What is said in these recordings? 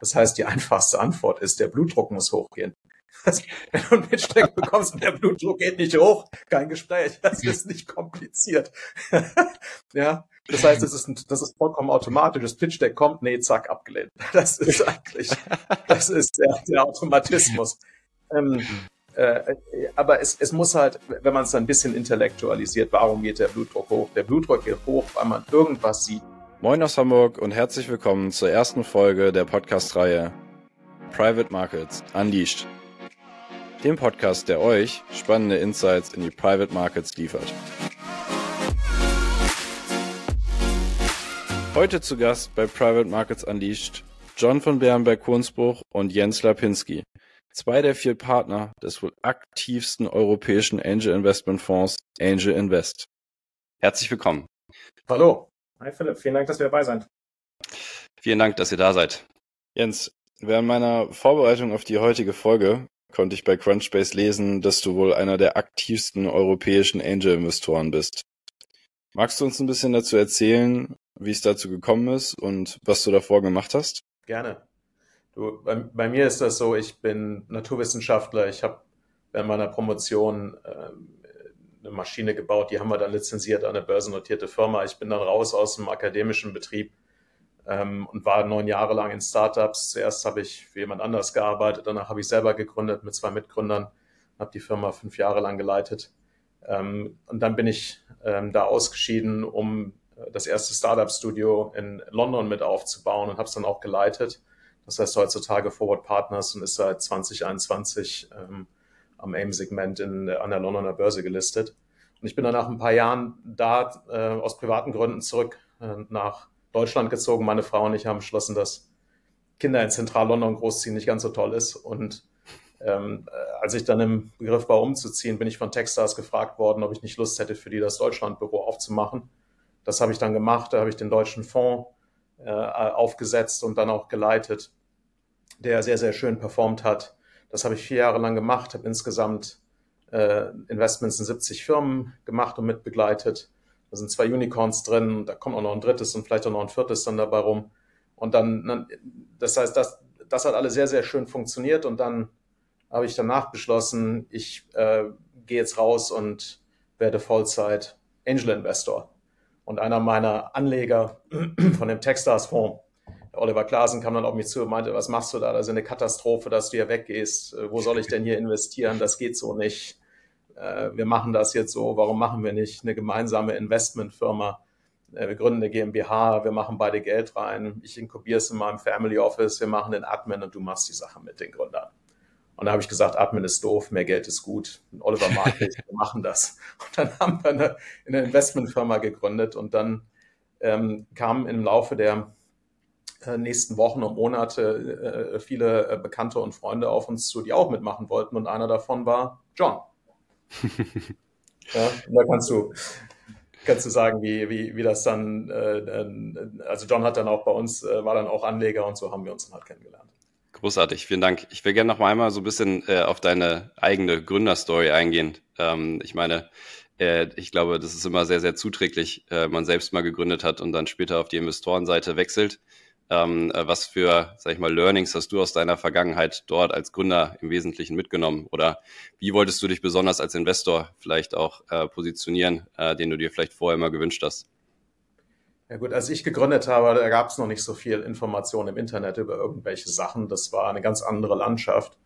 Das heißt, die einfachste Antwort ist, der Blutdruck muss hochgehen. Das, wenn du einen Pitch-Deck bekommst und der Blutdruck geht nicht hoch, kein Gespräch. Das ist nicht kompliziert. ja, das heißt, das ist, ein, das ist vollkommen automatisch. Das Pitch-Deck kommt, nee, zack, abgelehnt. Das ist eigentlich, das ist der, der Automatismus. Ähm, äh, aber es, es muss halt, wenn man es ein bisschen intellektualisiert, warum geht der Blutdruck hoch? Der Blutdruck geht hoch, weil man irgendwas sieht. Moin aus Hamburg und herzlich willkommen zur ersten Folge der Podcast-Reihe Private Markets Unleashed dem Podcast, der euch spannende Insights in die Private Markets liefert. Heute zu Gast bei Private Markets Unleashed John von Bärenberg-Hunsbruch und Jens Lapinski, zwei der vier Partner des wohl aktivsten europäischen Angel Investment Fonds Angel Invest. Herzlich willkommen. Hallo. Hi Philipp, vielen Dank, dass wir dabei sind. Vielen Dank, dass ihr da seid. Jens, während meiner Vorbereitung auf die heutige Folge konnte ich bei Crunchbase lesen, dass du wohl einer der aktivsten europäischen Angel-Investoren bist. Magst du uns ein bisschen dazu erzählen, wie es dazu gekommen ist und was du davor gemacht hast? Gerne. Du, bei, bei mir ist das so, ich bin Naturwissenschaftler. Ich habe während meiner Promotion äh, eine Maschine gebaut, die haben wir dann lizenziert an eine börsennotierte Firma. Ich bin dann raus aus dem akademischen Betrieb ähm, und war neun Jahre lang in Startups. Zuerst habe ich für jemand anders gearbeitet, danach habe ich selber gegründet mit zwei Mitgründern, habe die Firma fünf Jahre lang geleitet. Ähm, und dann bin ich ähm, da ausgeschieden, um äh, das erste Startup-Studio in London mit aufzubauen und habe es dann auch geleitet. Das heißt heutzutage Forward Partners und ist seit 2021 ähm, am AIM-Segment an der Londoner Börse gelistet. Und ich bin dann nach ein paar Jahren da äh, aus privaten Gründen zurück äh, nach Deutschland gezogen. Meine Frau und ich haben beschlossen, dass Kinder in Zentral-London großziehen nicht ganz so toll ist. Und ähm, äh, als ich dann im Begriff war, umzuziehen, bin ich von Techstars gefragt worden, ob ich nicht Lust hätte, für die das Deutschlandbüro aufzumachen. Das habe ich dann gemacht. Da habe ich den deutschen Fonds äh, aufgesetzt und dann auch geleitet, der sehr, sehr schön performt hat. Das habe ich vier Jahre lang gemacht, habe insgesamt äh, Investments in 70 Firmen gemacht und mitbegleitet. Da sind zwei Unicorns drin, da kommt auch noch ein drittes und vielleicht auch noch ein viertes dann dabei rum. Und dann, das heißt, das, das hat alles sehr, sehr schön funktioniert und dann habe ich danach beschlossen, ich äh, gehe jetzt raus und werde Vollzeit Angel Investor. Und einer meiner Anleger von dem Techstars Fonds, Oliver Klaasen, kam dann auf mich zu und meinte, was machst du da? Das ist eine Katastrophe, dass du hier weggehst. Wo soll ich denn hier investieren? Das geht so nicht äh, wir machen das jetzt so, warum machen wir nicht eine gemeinsame Investmentfirma? Äh, wir gründen eine GmbH, wir machen beide Geld rein, ich inkubiere es in meinem Family Office, wir machen den Admin und du machst die Sache mit den Gründern. Und da habe ich gesagt, Admin ist doof, mehr Geld ist gut. Und Oliver mag nicht, wir machen das. Und dann haben wir eine, eine Investmentfirma gegründet und dann ähm, kamen im Laufe der äh, nächsten Wochen und Monate äh, viele äh, Bekannte und Freunde auf uns zu, die auch mitmachen wollten. Und einer davon war John. ja, da kannst du, kannst du sagen, wie, wie, wie das dann, äh, also John hat dann auch bei uns, äh, war dann auch Anleger und so haben wir uns dann halt kennengelernt. Großartig, vielen Dank. Ich will gerne noch einmal so ein bisschen äh, auf deine eigene Gründerstory eingehen. Ähm, ich meine, äh, ich glaube, das ist immer sehr, sehr zuträglich, äh, man selbst mal gegründet hat und dann später auf die Investorenseite wechselt. Ähm, äh, was für, sag ich mal, Learnings hast du aus deiner Vergangenheit dort als Gründer im Wesentlichen mitgenommen? Oder wie wolltest du dich besonders als Investor vielleicht auch äh, positionieren, äh, den du dir vielleicht vorher mal gewünscht hast? Ja gut, als ich gegründet habe, da gab es noch nicht so viel Information im Internet über irgendwelche Sachen. Das war eine ganz andere Landschaft.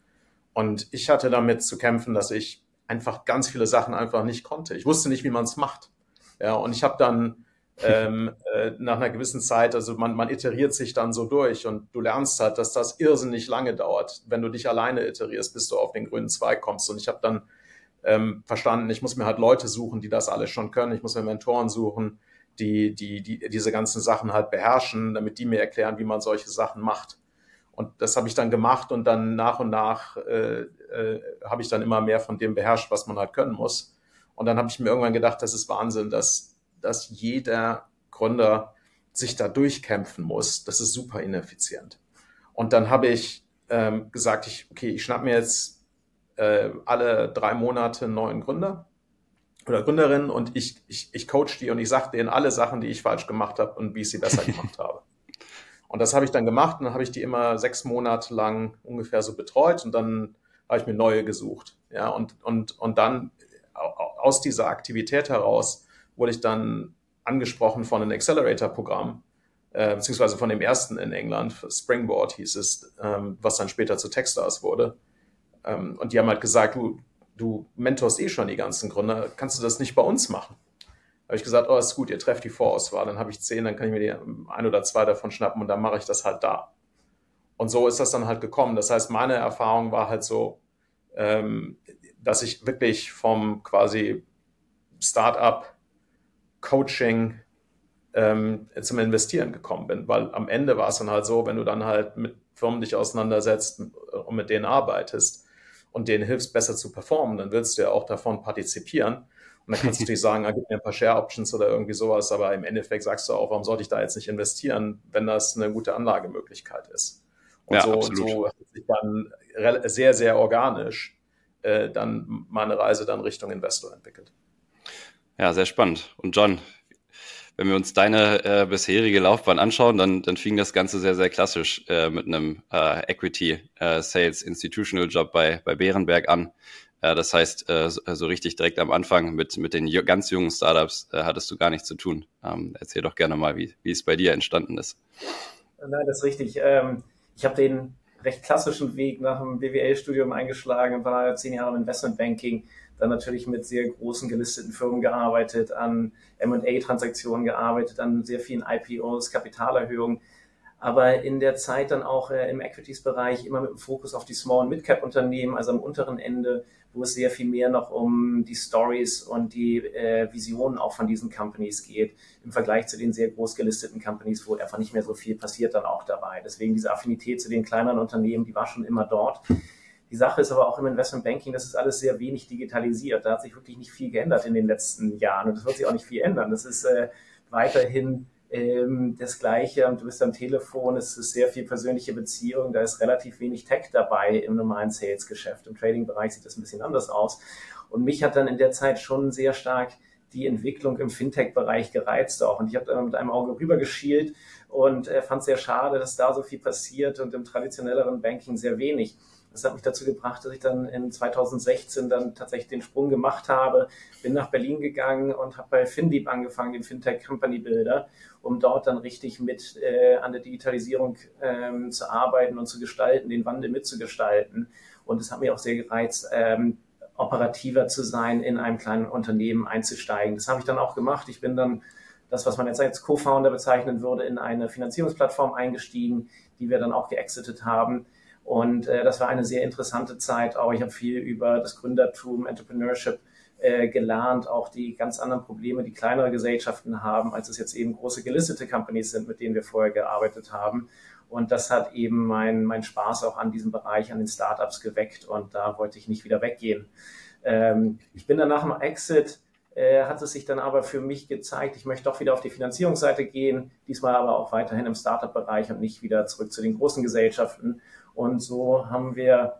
Und ich hatte damit zu kämpfen, dass ich einfach ganz viele Sachen einfach nicht konnte. Ich wusste nicht, wie man es macht. Ja, und ich habe dann ähm, äh, nach einer gewissen Zeit, also man, man iteriert sich dann so durch und du lernst halt, dass das irrsinnig lange dauert. Wenn du dich alleine iterierst, bis du auf den grünen Zweig kommst. Und ich habe dann ähm, verstanden, ich muss mir halt Leute suchen, die das alles schon können. Ich muss mir Mentoren suchen, die, die, die diese ganzen Sachen halt beherrschen, damit die mir erklären, wie man solche Sachen macht. Und das habe ich dann gemacht und dann nach und nach äh, äh, habe ich dann immer mehr von dem beherrscht, was man halt können muss. Und dann habe ich mir irgendwann gedacht, das ist Wahnsinn, dass dass jeder Gründer sich da durchkämpfen muss. Das ist super ineffizient. Und dann habe ich ähm, gesagt, ich, okay, ich schnapp mir jetzt äh, alle drei Monate einen neuen Gründer oder Gründerin und ich, ich, ich coach die und ich sage denen alle Sachen, die ich falsch gemacht habe und wie ich sie besser gemacht habe. Und das habe ich dann gemacht und dann habe ich die immer sechs Monate lang ungefähr so betreut und dann habe ich mir neue gesucht. Ja, und, und, und dann aus dieser Aktivität heraus wurde ich dann angesprochen von einem Accelerator-Programm, äh, beziehungsweise von dem ersten in England, Springboard hieß es, ähm, was dann später zu Techstars wurde. Ähm, und die haben halt gesagt, du, du mentorst eh schon die ganzen Gründer, kannst du das nicht bei uns machen? habe ich gesagt, oh, ist gut, ihr trefft die Vorauswahl, dann habe ich zehn, dann kann ich mir die ein oder zwei davon schnappen und dann mache ich das halt da. Und so ist das dann halt gekommen. Das heißt, meine Erfahrung war halt so, ähm, dass ich wirklich vom quasi Startup Coaching ähm, zum Investieren gekommen bin, weil am Ende war es dann halt so, wenn du dann halt mit Firmen dich auseinandersetzt und mit denen arbeitest und denen hilfst, besser zu performen, dann willst du ja auch davon partizipieren. Und dann kannst du natürlich sagen, ah, gib mir ein paar Share Options oder irgendwie sowas, aber im Endeffekt sagst du auch, warum sollte ich da jetzt nicht investieren, wenn das eine gute Anlagemöglichkeit ist. Und ja, so, so hat sich dann sehr, sehr organisch äh, dann meine Reise dann Richtung Investor entwickelt. Ja, sehr spannend. Und John, wenn wir uns deine äh, bisherige Laufbahn anschauen, dann, dann fing das Ganze sehr, sehr klassisch äh, mit einem äh, Equity äh, Sales Institutional Job bei, bei Bärenberg an. Äh, das heißt, äh, so, richtig direkt am Anfang mit, mit den ganz jungen Startups hattest du gar nichts zu tun. Ähm, erzähl doch gerne mal, wie, wie es bei dir entstanden ist. Nein, das ist richtig. Ähm, ich habe den recht klassischen Weg nach dem BWL-Studium eingeschlagen war zehn Jahre im Investmentbanking, dann natürlich mit sehr großen gelisteten Firmen gearbeitet, an M&A-Transaktionen gearbeitet, an sehr vielen IPOs, Kapitalerhöhungen, aber in der Zeit dann auch äh, im Equities-Bereich immer mit dem Fokus auf die Small- und Mid-Cap-Unternehmen, also am unteren Ende, wo es sehr viel mehr noch um die Stories und die äh, Visionen auch von diesen Companies geht, im Vergleich zu den sehr groß gelisteten Companies, wo einfach nicht mehr so viel passiert dann auch dabei. Deswegen diese Affinität zu den kleineren Unternehmen, die war schon immer dort. Die Sache ist aber auch im Investment Banking, das ist alles sehr wenig digitalisiert. Da hat sich wirklich nicht viel geändert in den letzten Jahren und das wird sich auch nicht viel ändern. Das ist äh, weiterhin ähm, das Gleiche, du bist am Telefon, es ist sehr viel persönliche Beziehung, da ist relativ wenig Tech dabei im normalen Sales-Geschäft. Im Trading-Bereich sieht das ein bisschen anders aus. Und mich hat dann in der Zeit schon sehr stark die Entwicklung im Fintech-Bereich gereizt auch. Und ich habe mit einem Auge rübergeschielt und äh, fand es sehr schade, dass da so viel passiert und im traditionelleren Banking sehr wenig. Das hat mich dazu gebracht, dass ich dann in 2016 dann tatsächlich den Sprung gemacht habe, bin nach Berlin gegangen und habe bei FinDeep angefangen, den Fintech Company Builder, um dort dann richtig mit äh, an der Digitalisierung ähm, zu arbeiten und zu gestalten, den Wandel mitzugestalten. Und es hat mir auch sehr gereizt, ähm, operativer zu sein, in einem kleinen Unternehmen einzusteigen. Das habe ich dann auch gemacht. Ich bin dann das, was man jetzt als Co-Founder bezeichnen würde, in eine Finanzierungsplattform eingestiegen, die wir dann auch geexitet haben. Und äh, das war eine sehr interessante Zeit. Auch ich habe viel über das Gründertum, Entrepreneurship äh, gelernt, auch die ganz anderen Probleme, die kleinere Gesellschaften haben, als es jetzt eben große gelistete Companies sind, mit denen wir vorher gearbeitet haben. Und das hat eben mein, mein Spaß auch an diesem Bereich, an den Startups geweckt. Und da wollte ich nicht wieder weggehen. Ähm, ich bin dann nach dem Exit äh, hat es sich dann aber für mich gezeigt, ich möchte doch wieder auf die Finanzierungsseite gehen, diesmal aber auch weiterhin im Startup-Bereich und nicht wieder zurück zu den großen Gesellschaften. Und so haben wir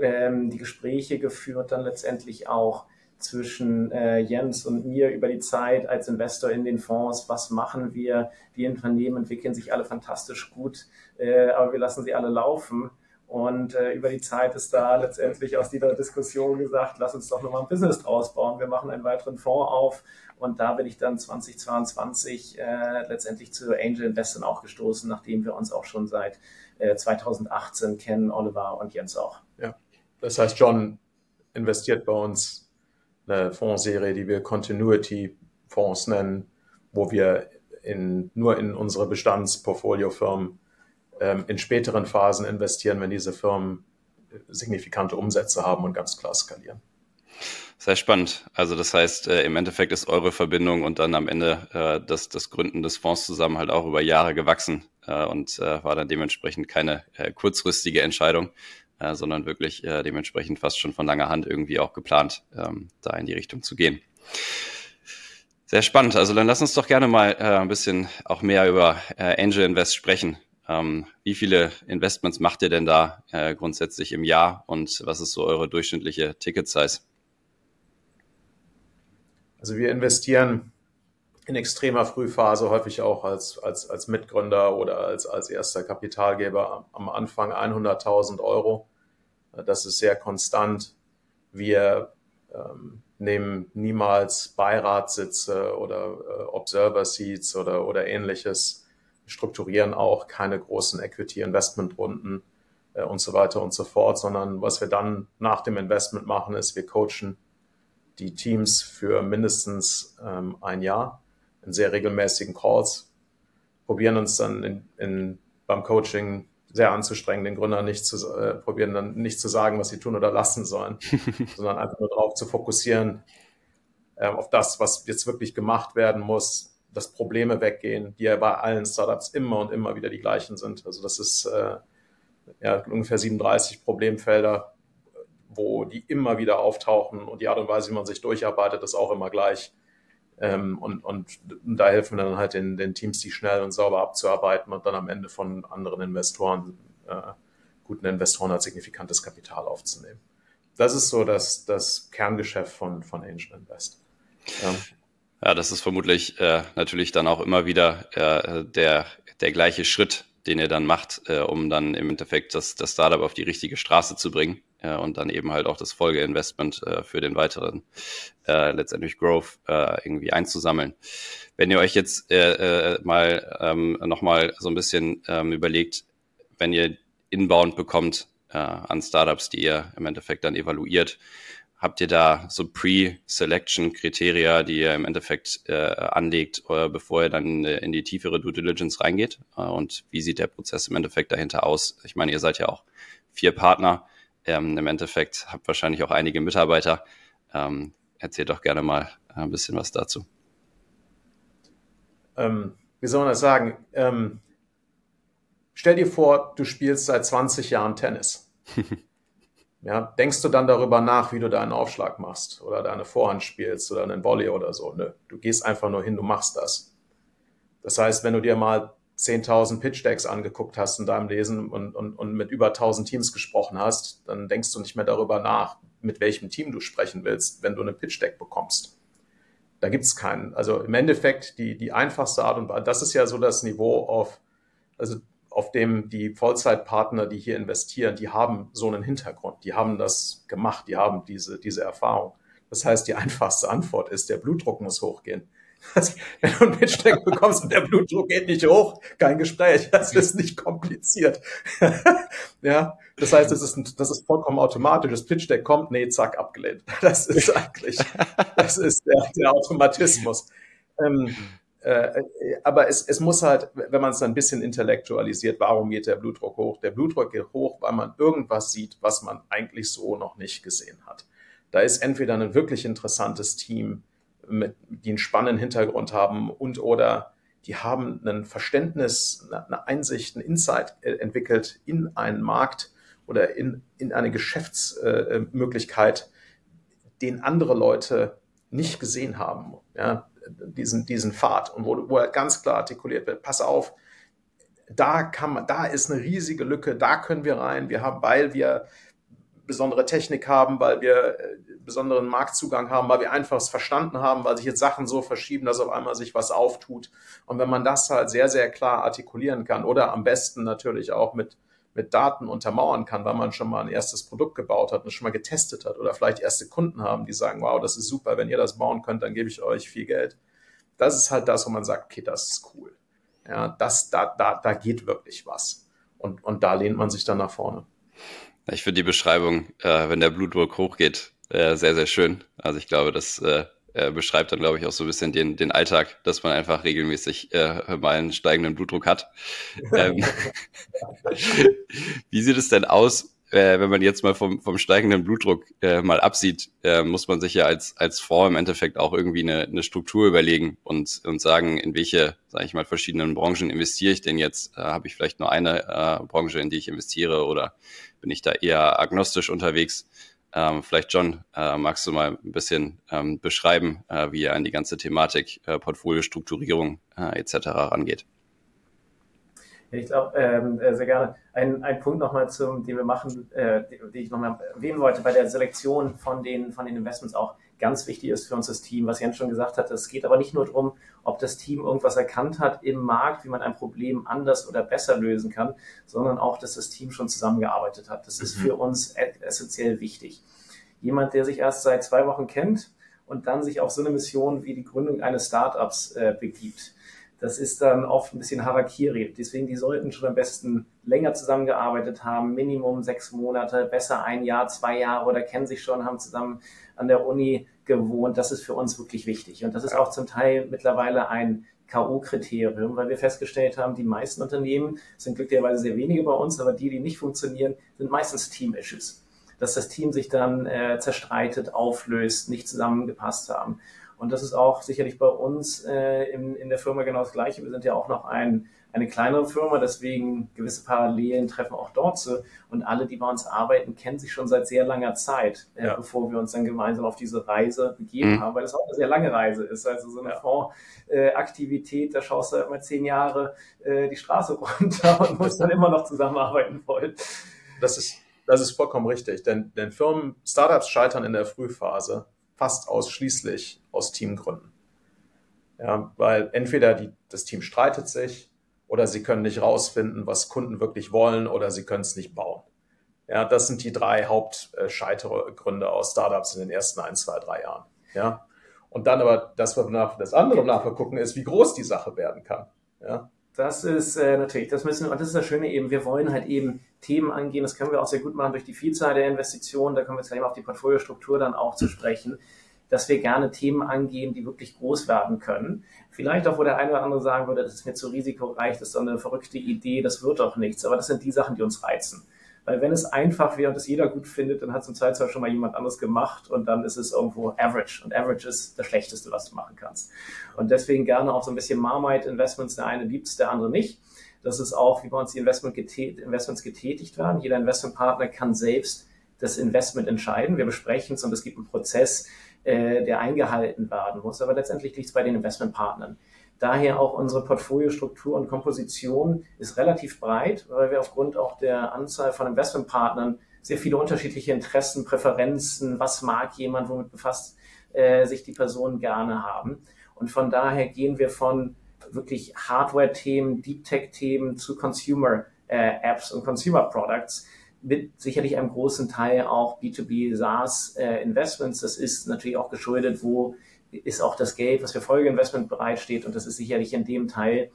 ähm, die Gespräche geführt, dann letztendlich auch zwischen äh, Jens und mir über die Zeit als Investor in den Fonds. Was machen wir? Die Unternehmen entwickeln sich alle fantastisch gut, äh, aber wir lassen sie alle laufen. Und äh, über die Zeit ist da letztendlich aus dieser Diskussion gesagt, lass uns doch nochmal ein Business draus bauen. Wir machen einen weiteren Fonds auf. Und da bin ich dann 2022 äh, letztendlich zu Angel Investment auch gestoßen, nachdem wir uns auch schon seit äh, 2018 kennen, Oliver und Jens auch. Ja, das heißt, John investiert bei uns eine Fondsserie, die wir Continuity Fonds nennen, wo wir in, nur in unsere Bestandsportfoliofirmen ähm, in späteren Phasen investieren, wenn diese Firmen signifikante Umsätze haben und ganz klar skalieren. Sehr spannend. Also das heißt, äh, im Endeffekt ist eure Verbindung und dann am Ende äh, das, das Gründen des Fonds zusammen halt auch über Jahre gewachsen äh, und äh, war dann dementsprechend keine äh, kurzfristige Entscheidung, äh, sondern wirklich äh, dementsprechend fast schon von langer Hand irgendwie auch geplant, ähm, da in die Richtung zu gehen. Sehr spannend. Also dann lass uns doch gerne mal äh, ein bisschen auch mehr über äh, Angel Invest sprechen. Ähm, wie viele Investments macht ihr denn da äh, grundsätzlich im Jahr und was ist so eure durchschnittliche Ticket-Size? Also wir investieren in extremer Frühphase, häufig auch als, als, als Mitgründer oder als, als erster Kapitalgeber am Anfang 100.000 Euro. Das ist sehr konstant. Wir ähm, nehmen niemals Beiratssitze oder äh, Observer Seats oder, oder ähnliches, strukturieren auch keine großen Equity-Investment-Runden äh, und so weiter und so fort, sondern was wir dann nach dem Investment machen, ist, wir coachen die Teams für mindestens ähm, ein Jahr in sehr regelmäßigen Calls, probieren uns dann in, in, beim Coaching sehr anzustrengen, den Gründern nicht zu äh, probieren, dann nicht zu sagen, was sie tun oder lassen sollen, sondern einfach nur darauf zu fokussieren, äh, auf das, was jetzt wirklich gemacht werden muss, dass Probleme weggehen, die ja bei allen Startups immer und immer wieder die gleichen sind. Also das ist äh, ja, ungefähr 37 Problemfelder, wo die immer wieder auftauchen und die Art und Weise, wie man sich durcharbeitet, ist auch immer gleich. Ähm, und, und da helfen wir dann halt den, den Teams, die schnell und sauber abzuarbeiten und dann am Ende von anderen Investoren, äh, guten Investoren als signifikantes Kapital aufzunehmen. Das ist so das, das Kerngeschäft von, von Angel Invest. Ja. ja das ist vermutlich äh, natürlich dann auch immer wieder äh, der, der gleiche Schritt, den ihr dann macht, äh, um dann im Endeffekt das, das Startup auf die richtige Straße zu bringen äh, und dann eben halt auch das Folgeinvestment äh, für den weiteren äh, letztendlich Growth äh, irgendwie einzusammeln. Wenn ihr euch jetzt äh, äh, mal ähm, nochmal so ein bisschen ähm, überlegt, wenn ihr Inbound bekommt äh, an Startups, die ihr im Endeffekt dann evaluiert, habt ihr da so Pre-Selection-Kriteria, die ihr im Endeffekt äh, anlegt, äh, bevor ihr dann äh, in die tiefere Due Diligence reingeht? Äh, und wie sieht der Prozess im Endeffekt dahinter aus? Ich meine, ihr seid ja auch vier Partner. Ähm, Im Endeffekt habt wahrscheinlich auch einige Mitarbeiter. Ähm, erzählt doch gerne mal ein bisschen was dazu. Ähm, wie soll man das sagen? Ähm, stell dir vor, du spielst seit 20 Jahren Tennis. Ja, denkst du dann darüber nach, wie du deinen Aufschlag machst oder deine Vorhand spielst oder einen Volley oder so? Nö, du gehst einfach nur hin, du machst das. Das heißt, wenn du dir mal 10.000 Pitch Decks angeguckt hast in deinem Lesen und, und, und mit über 1.000 Teams gesprochen hast, dann denkst du nicht mehr darüber nach, mit welchem Team du sprechen willst, wenn du eine Pitch Deck bekommst. Da gibt's keinen. Also im Endeffekt die, die einfachste Art und Weise, das ist ja so das Niveau auf, also auf dem die Vollzeitpartner, die hier investieren, die haben so einen Hintergrund, die haben das gemacht, die haben diese, diese Erfahrung. Das heißt, die einfachste Antwort ist, der Blutdruck muss hochgehen. Wenn du einen Pitch-Deck bekommst und der Blutdruck geht nicht hoch, kein Gespräch. Das ist nicht kompliziert. ja, das heißt, das ist, ein, das ist vollkommen automatisch. Das Pitch-Deck kommt, nee, zack, abgelehnt. Das ist eigentlich, das ist der, der Automatismus. Ähm, äh, aber es, es muss halt, wenn man es ein bisschen intellektualisiert, warum geht der Blutdruck hoch? Der Blutdruck geht hoch, weil man irgendwas sieht, was man eigentlich so noch nicht gesehen hat. Da ist entweder ein wirklich interessantes Team, mit, die einen spannenden Hintergrund haben und oder die haben ein Verständnis, eine Einsicht, ein Insight äh, entwickelt in einen Markt oder in, in eine Geschäftsmöglichkeit, den andere Leute nicht gesehen haben. Ja, diesen, diesen Pfad und wo, wo er ganz klar artikuliert wird, pass auf, da kann man, da ist eine riesige Lücke, da können wir rein. Wir haben, weil wir besondere Technik haben, weil wir äh, besonderen Marktzugang haben, weil wir einfach es verstanden haben, weil sich jetzt Sachen so verschieben, dass auf einmal sich was auftut. Und wenn man das halt sehr, sehr klar artikulieren kann oder am besten natürlich auch mit, mit Daten untermauern kann, weil man schon mal ein erstes Produkt gebaut hat und schon mal getestet hat oder vielleicht erste Kunden haben, die sagen, wow, das ist super, wenn ihr das bauen könnt, dann gebe ich euch viel Geld. Das ist halt das, wo man sagt, okay, das ist cool. Ja, das, da, da, da geht wirklich was. Und, und da lehnt man sich dann nach vorne. Ich finde die Beschreibung, äh, wenn der Blutdruck hochgeht, äh, sehr, sehr schön. Also ich glaube, das äh, äh, beschreibt dann, glaube ich, auch so ein bisschen den, den Alltag, dass man einfach regelmäßig äh, mal einen steigenden Blutdruck hat. ähm, wie sieht es denn aus, äh, wenn man jetzt mal vom, vom steigenden Blutdruck äh, mal absieht, äh, muss man sich ja als, als Fonds im Endeffekt auch irgendwie eine, eine Struktur überlegen und, und sagen, in welche, sage ich mal, verschiedenen Branchen investiere ich denn jetzt? Äh, Habe ich vielleicht nur eine äh, Branche, in die ich investiere oder bin ich da eher agnostisch unterwegs? Ähm, vielleicht John, äh, magst du mal ein bisschen ähm, beschreiben, äh, wie ihr an die ganze Thematik äh, Portfoliostrukturierung äh, etc. rangeht? Ich glaube, ähm, äh, sehr gerne. Ein, ein Punkt nochmal zum, den wir machen, äh, den ich nochmal erwähnen wollte, bei der Selektion von den, von den Investments auch. ganz wichtig ist für uns das Team, was Jens schon gesagt hat. Es geht aber nicht nur darum, ob das Team irgendwas erkannt hat im Markt, wie man ein Problem anders oder besser lösen kann, sondern auch, dass das Team schon zusammengearbeitet hat. Das ist mhm. für uns essentiell wichtig. Jemand, der sich erst seit zwei Wochen kennt und dann sich auf so eine Mission wie die Gründung eines Startups äh, begibt, das ist dann oft ein bisschen Harakiri. Deswegen, die sollten schon am besten länger zusammengearbeitet haben, Minimum sechs Monate, besser ein Jahr, zwei Jahre oder kennen sich schon, haben zusammen an der Uni gewohnt. Das ist für uns wirklich wichtig. Und das ist auch zum Teil mittlerweile ein K.O.-Kriterium, weil wir festgestellt haben, die meisten Unternehmen sind glücklicherweise sehr wenige bei uns, aber die, die nicht funktionieren, sind meistens Team-Issues. Dass das Team sich dann äh, zerstreitet, auflöst, nicht zusammengepasst haben. Und das ist auch sicherlich bei uns äh, in, in der Firma genau das Gleiche. Wir sind ja auch noch ein, eine kleinere Firma, deswegen gewisse Parallelen treffen auch dort zu. Und alle, die bei uns arbeiten, kennen sich schon seit sehr langer Zeit, äh, ja. bevor wir uns dann gemeinsam auf diese Reise begeben mhm. haben, weil das auch eine sehr lange Reise ist. Also so eine ja. Fondsaktivität, da schaust du halt mal zehn Jahre äh, die Straße runter und musst dann immer noch zusammenarbeiten wollen. Das ist, das ist vollkommen richtig, denn, denn Firmen, Startups scheitern in der Frühphase fast ausschließlich aus Teamgründen. Ja, weil entweder die, das Team streitet sich oder sie können nicht rausfinden, was Kunden wirklich wollen oder sie können es nicht bauen. Ja, das sind die drei Hauptscheitergründe aus Startups in den ersten ein, zwei, drei Jahren. Ja, und dann aber das, was wir nach, das andere nachher gucken, ist, wie groß die Sache werden kann. Ja, das ist äh, natürlich, das müssen, und das ist das Schöne eben, wir wollen halt eben Themen angehen, das können wir auch sehr gut machen durch die Vielzahl der Investitionen, da kommen wir jetzt gleich mal auf die Portfoliostruktur dann auch zu sprechen, dass wir gerne Themen angehen, die wirklich groß werden können. Vielleicht auch, wo der eine oder andere sagen würde, das ist mir zu risikoreich, das ist so eine verrückte Idee, das wird doch nichts, aber das sind die Sachen, die uns reizen. Weil wenn es einfach wäre und es jeder gut findet, dann hat es im Zweifelsfall schon mal jemand anderes gemacht und dann ist es irgendwo average. Und average ist das Schlechteste, was du machen kannst. Und deswegen gerne auch so ein bisschen Marmite Investments. Der eine liebt es, der andere nicht. Das ist auch, wie bei uns die Investment getät Investments getätigt werden. Jeder Investmentpartner kann selbst das Investment entscheiden. Wir besprechen es und es gibt einen Prozess, äh, der eingehalten werden muss. Aber letztendlich liegt es bei den Investmentpartnern. Daher auch unsere Portfoliostruktur und Komposition ist relativ breit, weil wir aufgrund auch der Anzahl von Investmentpartnern sehr viele unterschiedliche Interessen, Präferenzen, was mag jemand, womit befasst äh, sich die Person gerne haben. Und von daher gehen wir von wirklich Hardware-Themen, Deep Tech-Themen zu Consumer-Apps äh, und Consumer-Products mit sicherlich einem großen Teil auch B2B SaaS-Investments. Äh, das ist natürlich auch geschuldet, wo ist auch das Geld, was für Folgeinvestment bereitsteht. Und das ist sicherlich in dem Teil,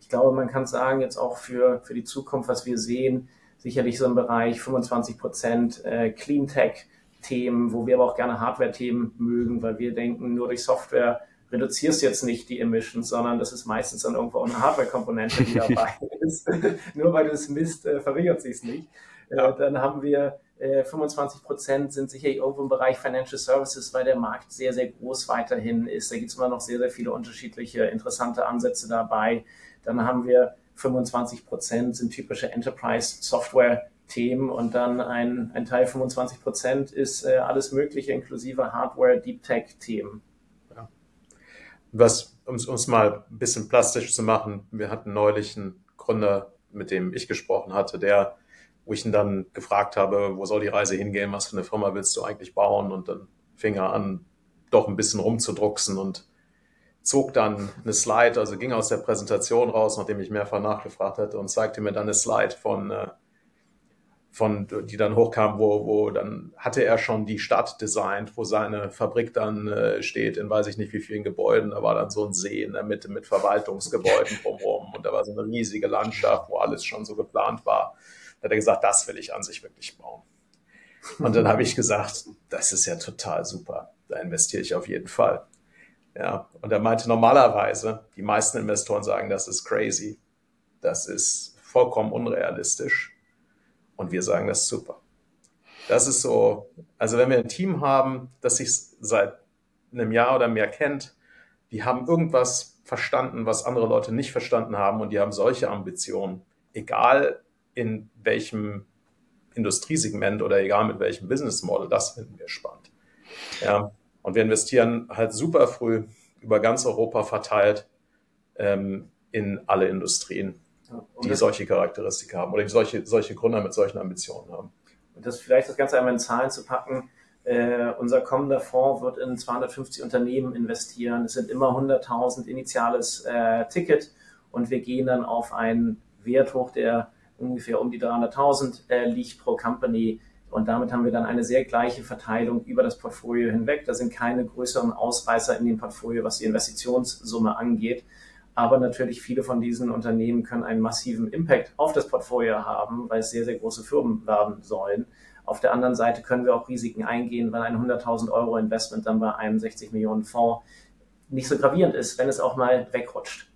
ich glaube, man kann sagen, jetzt auch für, für die Zukunft, was wir sehen, sicherlich so im Bereich 25 Prozent äh, Clean Tech Themen, wo wir aber auch gerne Hardware-Themen mögen, weil wir denken, nur durch Software reduzierst du jetzt nicht die Emissions, sondern das ist meistens dann irgendwo eine Hardware-Komponente, die dabei ist. nur weil du es misst, äh, verringert sich es nicht. Ja. Äh, dann haben wir 25 äh, Prozent sind sicherlich irgendwo im Bereich Financial Services, weil der Markt sehr, sehr groß weiterhin ist. Da gibt es immer noch sehr, sehr viele unterschiedliche interessante Ansätze dabei. Dann haben wir 25 Prozent sind typische Enterprise Software Themen und dann ein, ein Teil 25 Prozent ist äh, alles Mögliche inklusive Hardware, Deep Tech Themen. Ja. Was, um es mal ein bisschen plastisch zu machen, wir hatten neulich einen Gründer, mit dem ich gesprochen hatte, der wo ich ihn dann gefragt habe, wo soll die Reise hingehen, was für eine Firma willst du eigentlich bauen? Und dann fing er an, doch ein bisschen rumzudrucksen und zog dann eine Slide, also ging aus der Präsentation raus, nachdem ich mehrfach nachgefragt hatte und zeigte mir dann eine Slide von, äh, von die dann hochkam, wo, wo dann hatte er schon die Stadt designt, wo seine Fabrik dann äh, steht, in weiß ich nicht wie vielen Gebäuden. Da war dann so ein See in der Mitte mit Verwaltungsgebäuden drumherum und da war so eine riesige Landschaft, wo alles schon so geplant war. Da hat er gesagt, das will ich an sich wirklich bauen. Und dann habe ich gesagt, das ist ja total super. Da investiere ich auf jeden Fall. Ja, und er meinte normalerweise, die meisten Investoren sagen, das ist crazy. Das ist vollkommen unrealistisch. Und wir sagen, das ist super. Das ist so, also wenn wir ein Team haben, das sich seit einem Jahr oder mehr kennt, die haben irgendwas verstanden, was andere Leute nicht verstanden haben und die haben solche Ambitionen. Egal in welchem Industriesegment oder egal mit welchem Business Model, das finden wir spannend. Ja, und wir investieren halt super früh über ganz Europa verteilt ähm, in alle Industrien, die solche Charakteristika haben oder solche, solche Gründer mit solchen Ambitionen haben. Und das vielleicht das Ganze einmal in Zahlen zu packen, Äh, unser kommender Fonds wird in 250 Unternehmen investieren. Es sind immer 100.000 initiales äh, Ticket und wir gehen dann auf einen Wert hoch, der ungefähr um die 300.000 äh, liegt pro Company. Und damit haben wir dann eine sehr gleiche Verteilung über das Portfolio hinweg. Da sind keine größeren Ausreißer in dem Portfolio, was die Investitionssumme angeht. Aber natürlich viele von diesen Unternehmen können einen massiven Impact auf das Portfolio haben, weil es sehr, sehr große Firmen werden sollen. Auf der anderen Seite können wir auch Risiken eingehen, weil ein 100.000 Euro Investment dann bei einem 60 Millionen Fonds nicht so gravierend ist, wenn es auch mal wegrutscht.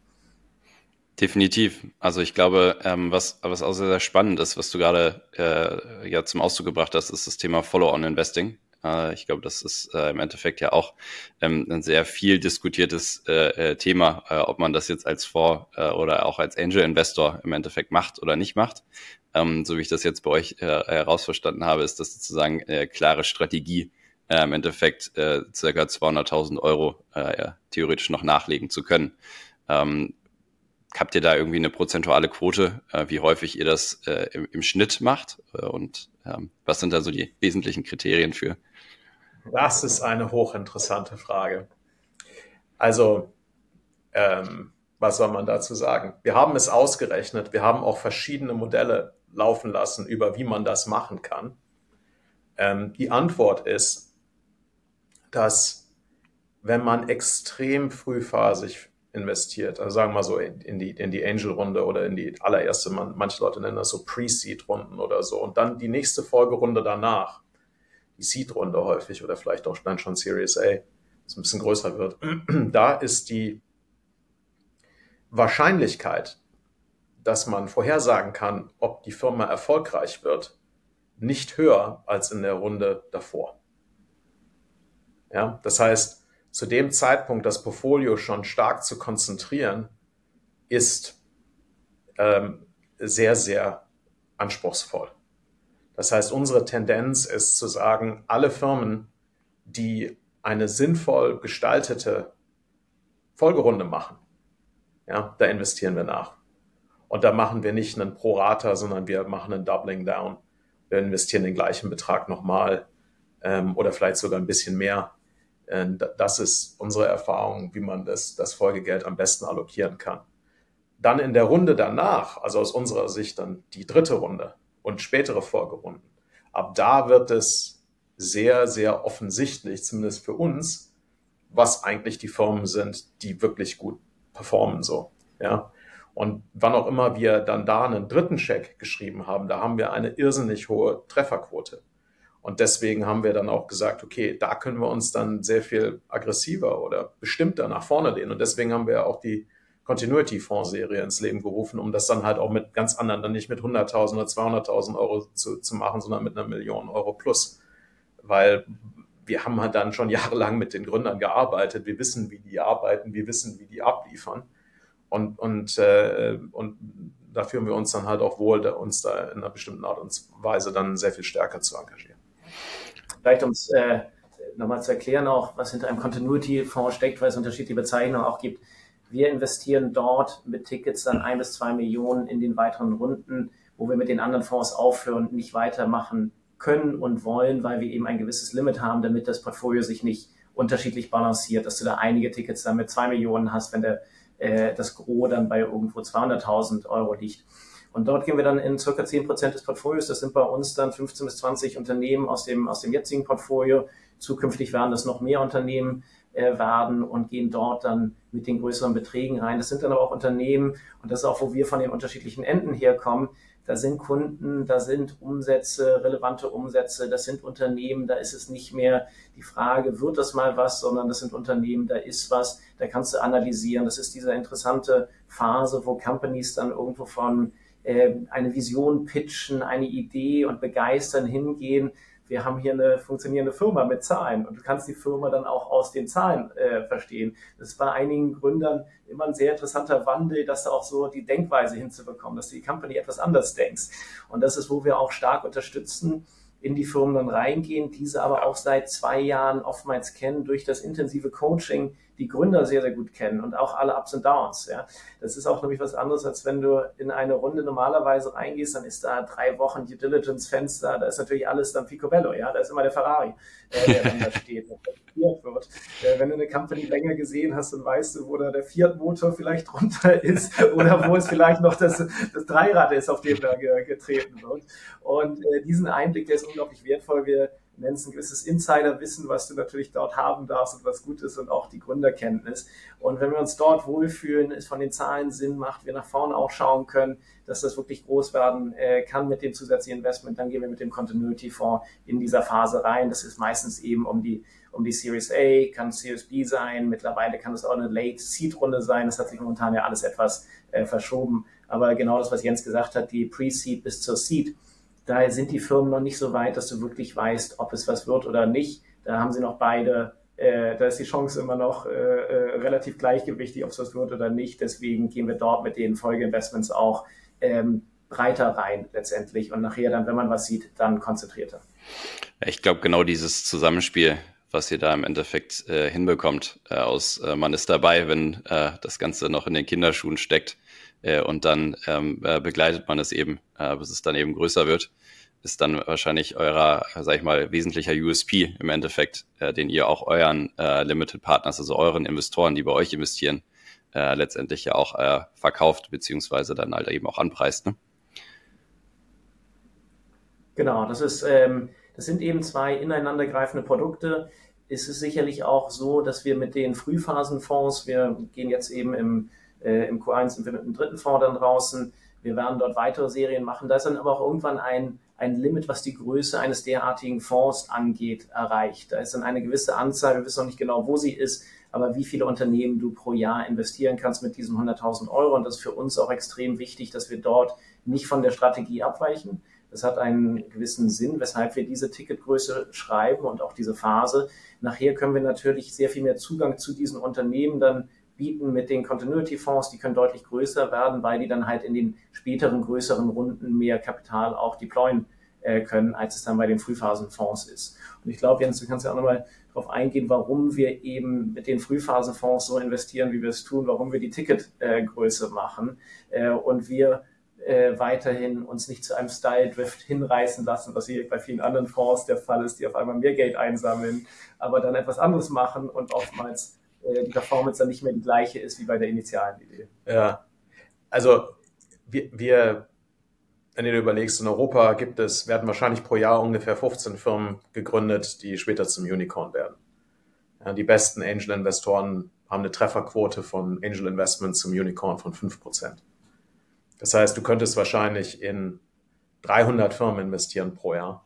Definitiv. Also ich glaube, ähm, was, was auch sehr, sehr spannend ist, was du gerade äh, ja zum Ausdruck gebracht hast, ist das Thema Follow-on-Investing. Äh, ich glaube, das ist äh, im Endeffekt ja auch ähm, ein sehr viel diskutiertes äh, äh Thema, äh, ob man das jetzt als Fonds äh, oder auch als Angel-Investor im Endeffekt macht oder nicht macht. Ähm, so wie ich das jetzt bei euch äh, herausverstanden habe, ist das sozusagen äh, klare Strategie, äh, im Endeffekt äh, circa 200.000 Euro äh, ja, theoretisch noch nachlegen zu können. Ähm, habt ihr da irgendwie eine prozentuale Quote, äh, wie häufig ihr das äh, im, im, Schnitt macht? Äh, und ähm, was sind da so die wesentlichen Kriterien für? Das ist eine hochinteressante Frage. Also, ähm, was soll man dazu sagen? Wir haben es ausgerechnet. Wir haben auch verschiedene Modelle laufen lassen, über wie man das machen kann. Ähm, die Antwort ist, dass wenn man extrem frühphasig investiert, also sagen wir mal so in die, in die Angel-Runde oder in die allererste, man, manche Leute nennen das so Pre-Seed-Runden oder so, und dann die nächste Folgerunde danach, die Seed-Runde häufig oder vielleicht auch dann schon Series A, das ein bisschen größer wird, da ist die Wahrscheinlichkeit, dass man vorhersagen kann, ob die Firma erfolgreich wird, nicht höher als in der Runde davor. Ja, das heißt, zu dem Zeitpunkt das Portfolio schon stark zu konzentrieren, ist ähm, sehr, sehr anspruchsvoll. Das heißt, unsere Tendenz ist zu sagen, alle Firmen, die eine sinnvoll gestaltete Folgerunde machen, ja, da investieren wir nach. Und da machen wir nicht einen Pro-Rata, sondern wir machen einen Doubling Down. Wir investieren den gleichen Betrag nochmal ähm, oder vielleicht sogar ein bisschen mehr. Äh, das ist unsere Erfahrung, wie man das, das Folgegeld am besten allokieren kann. Dann in der Runde danach, also aus unserer Sicht dann die dritte Runde und spätere Folgerunden, ab da wird es sehr, sehr offensichtlich, zumindest für uns, was eigentlich die Firmen sind, die wirklich gut performen so. Ja. Und wann auch immer wir dann da einen dritten Check geschrieben haben, da haben wir eine irrsinnig hohe Trefferquote. Und deswegen haben wir dann auch gesagt, okay, da können wir uns dann sehr viel aggressiver oder bestimmter nach vorne lehnen. Und deswegen haben wir auch die Continuity Fonds-Serie ins Leben gerufen, um das dann halt auch mit ganz anderen, dann nicht mit 100.000 oder 200.000 Euro zu, zu machen, sondern mit einer Million Euro plus. Weil wir haben halt dann schon jahrelang mit den Gründern gearbeitet. Wir wissen, wie die arbeiten, wir wissen, wie die abliefern. Und, und, äh, und da fühlen wir uns dann halt auch wohl, uns da in einer bestimmten Art und Weise dann sehr viel stärker zu engagieren. Vielleicht um es äh, nochmal zu erklären, auch was hinter einem Continuity-Fonds steckt, weil es unterschiedliche Bezeichnungen auch gibt. Wir investieren dort mit Tickets dann ein bis zwei Millionen in den weiteren Runden, wo wir mit den anderen Fonds aufhören, nicht weitermachen können und wollen, weil wir eben ein gewisses Limit haben, damit das Portfolio sich nicht unterschiedlich balanciert, dass du da einige Tickets dann mit zwei Millionen hast, wenn der äh, das Gros dann bei irgendwo 200.000 Euro liegt. Und dort gehen wir dann in circa 10 Prozent des Portfolios. Das sind bei uns dann 15 bis 20 Unternehmen aus dem, aus dem jetzigen Portfolio. Zukünftig werden das noch mehr Unternehmen äh, werden und gehen dort dann mit den größeren Beträgen rein. Das sind dann aber auch Unternehmen, und das ist auch, wo wir von den unterschiedlichen Enden herkommen, da sind Kunden, da sind Umsätze, relevante Umsätze, das sind Unternehmen, da ist es nicht mehr die Frage, wird das mal was, sondern das sind Unternehmen, da ist was, da kannst du analysieren. Das ist diese interessante Phase, wo Companies dann irgendwo von äh, eine Vision pitchen, eine Idee und begeistern hingehen wir haben hier eine funktionierende Firma mit Zahlen und du kannst die Firma dann auch aus den Zahlen äh, verstehen. Das ist bei einigen Gründern immer ein sehr interessanter Wandel, dass da auch so die Denkweise hinzubekommen, dass du die Company etwas anders denkst. Und das ist, wo wir auch stark unterstützen, in die Firmen dann reingehen, diese aber auch seit zwei Jahren oftmals kennen durch das intensive Coaching, die Gründer sehr, sehr gut kennen und auch alle Ups und Downs. Ja. Das ist auch nämlich was anderes, als wenn du in eine Runde normalerweise reingehst, dann ist da drei Wochen Due Diligence Fenster, da ist natürlich alles dann Picobello, ja, da ist immer der Ferrari, äh, der dann da steht wird. Äh, wenn du eine Company länger gesehen hast, dann weißt du, wo da der Fiat-Motor vielleicht drunter ist oder wo es vielleicht noch das, das Dreirad ist, auf dem da getreten wird. Und äh, diesen Einblick, der ist unglaublich wertvoll. Wir nennen es ein gewisses Insiderwissen, was du natürlich dort haben darfst und was gut ist und auch die Gründerkenntnis. Und wenn wir uns dort wohlfühlen, es von den Zahlen Sinn macht, wir nach vorne auch schauen können, dass das wirklich groß werden äh, kann mit dem zusätzlichen Investment, dann gehen wir mit dem Continuity Fonds in dieser Phase rein. Das ist meistens eben um die um die Series A, kann Series B sein, mittlerweile kann es auch eine Late Seed Runde sein. Das hat sich momentan ja alles etwas äh, verschoben. Aber genau das, was Jens gesagt hat, die Pre-Seed bis zur Seed, da sind die Firmen noch nicht so weit, dass du wirklich weißt, ob es was wird oder nicht. Da haben sie noch beide, äh, da ist die Chance immer noch äh, äh, relativ gleichgewichtig, ob es was wird oder nicht. Deswegen gehen wir dort mit den Folgeinvestments auch ähm, breiter rein letztendlich und nachher dann, wenn man was sieht, dann konzentrierter. Ich glaube, genau dieses Zusammenspiel, was ihr da im Endeffekt äh, hinbekommt, äh, aus äh, man ist dabei, wenn das Ganze noch in den Kinderschuhen steckt äh, und dann ähm, äh, begleitet man es eben, äh, bis es dann eben größer wird, ist dann wahrscheinlich eurer, sag ich mal, wesentlicher USP im Endeffekt, äh, den ihr auch euren äh, Limited Partners, also euren Investoren, die bei euch investieren, äh, letztendlich ja auch äh, verkauft, beziehungsweise dann halt eben auch anpreist. Ne? Genau, das ist, ähm, das sind eben zwei ineinandergreifende Produkte. Ist es sicherlich auch so, dass wir mit den Frühphasenfonds, wir gehen jetzt eben im äh, Im Q1 sind wir mit dem dritten Fonds dann draußen. Wir werden dort weitere Serien machen. Da ist dann aber auch irgendwann ein, ein Limit, was die Größe eines derartigen Fonds angeht, erreicht. Da ist dann eine gewisse Anzahl, wir wissen noch nicht genau, wo sie ist, aber wie viele Unternehmen du pro Jahr investieren kannst mit diesen 100.000 Euro. Und das ist für uns auch extrem wichtig, dass wir dort nicht von der Strategie abweichen. Das hat einen gewissen Sinn, weshalb wir diese Ticketgröße schreiben und auch diese Phase. Nachher können wir natürlich sehr viel mehr Zugang zu diesen Unternehmen dann bieten mit den Continuity Fonds, die können deutlich größer werden, weil die dann halt in den späteren größeren Runden mehr Kapital auch deployen äh, können, als es dann bei den Frühphasenfonds ist. Und ich glaube, Jens, du kannst ja auch nochmal darauf eingehen, warum wir eben mit den Frühphasenfonds so investieren, wie wir es tun, warum wir die Ticketgröße äh, machen äh, und wir äh, weiterhin uns nicht zu einem Style-Drift hinreißen lassen, was hier bei vielen anderen Fonds der Fall ist, die auf einmal mehr Geld einsammeln, aber dann etwas anderes machen und oftmals die Performance dann nicht mehr die gleiche ist wie bei der initialen Idee. Ja, also wir, wir wenn du überlegst, in Europa gibt es, werden wahrscheinlich pro Jahr ungefähr 15 Firmen gegründet, die später zum Unicorn werden. Ja, die besten Angel-Investoren haben eine Trefferquote von Angel Investment zum Unicorn von 5%. Das heißt, du könntest wahrscheinlich in 300 Firmen investieren pro Jahr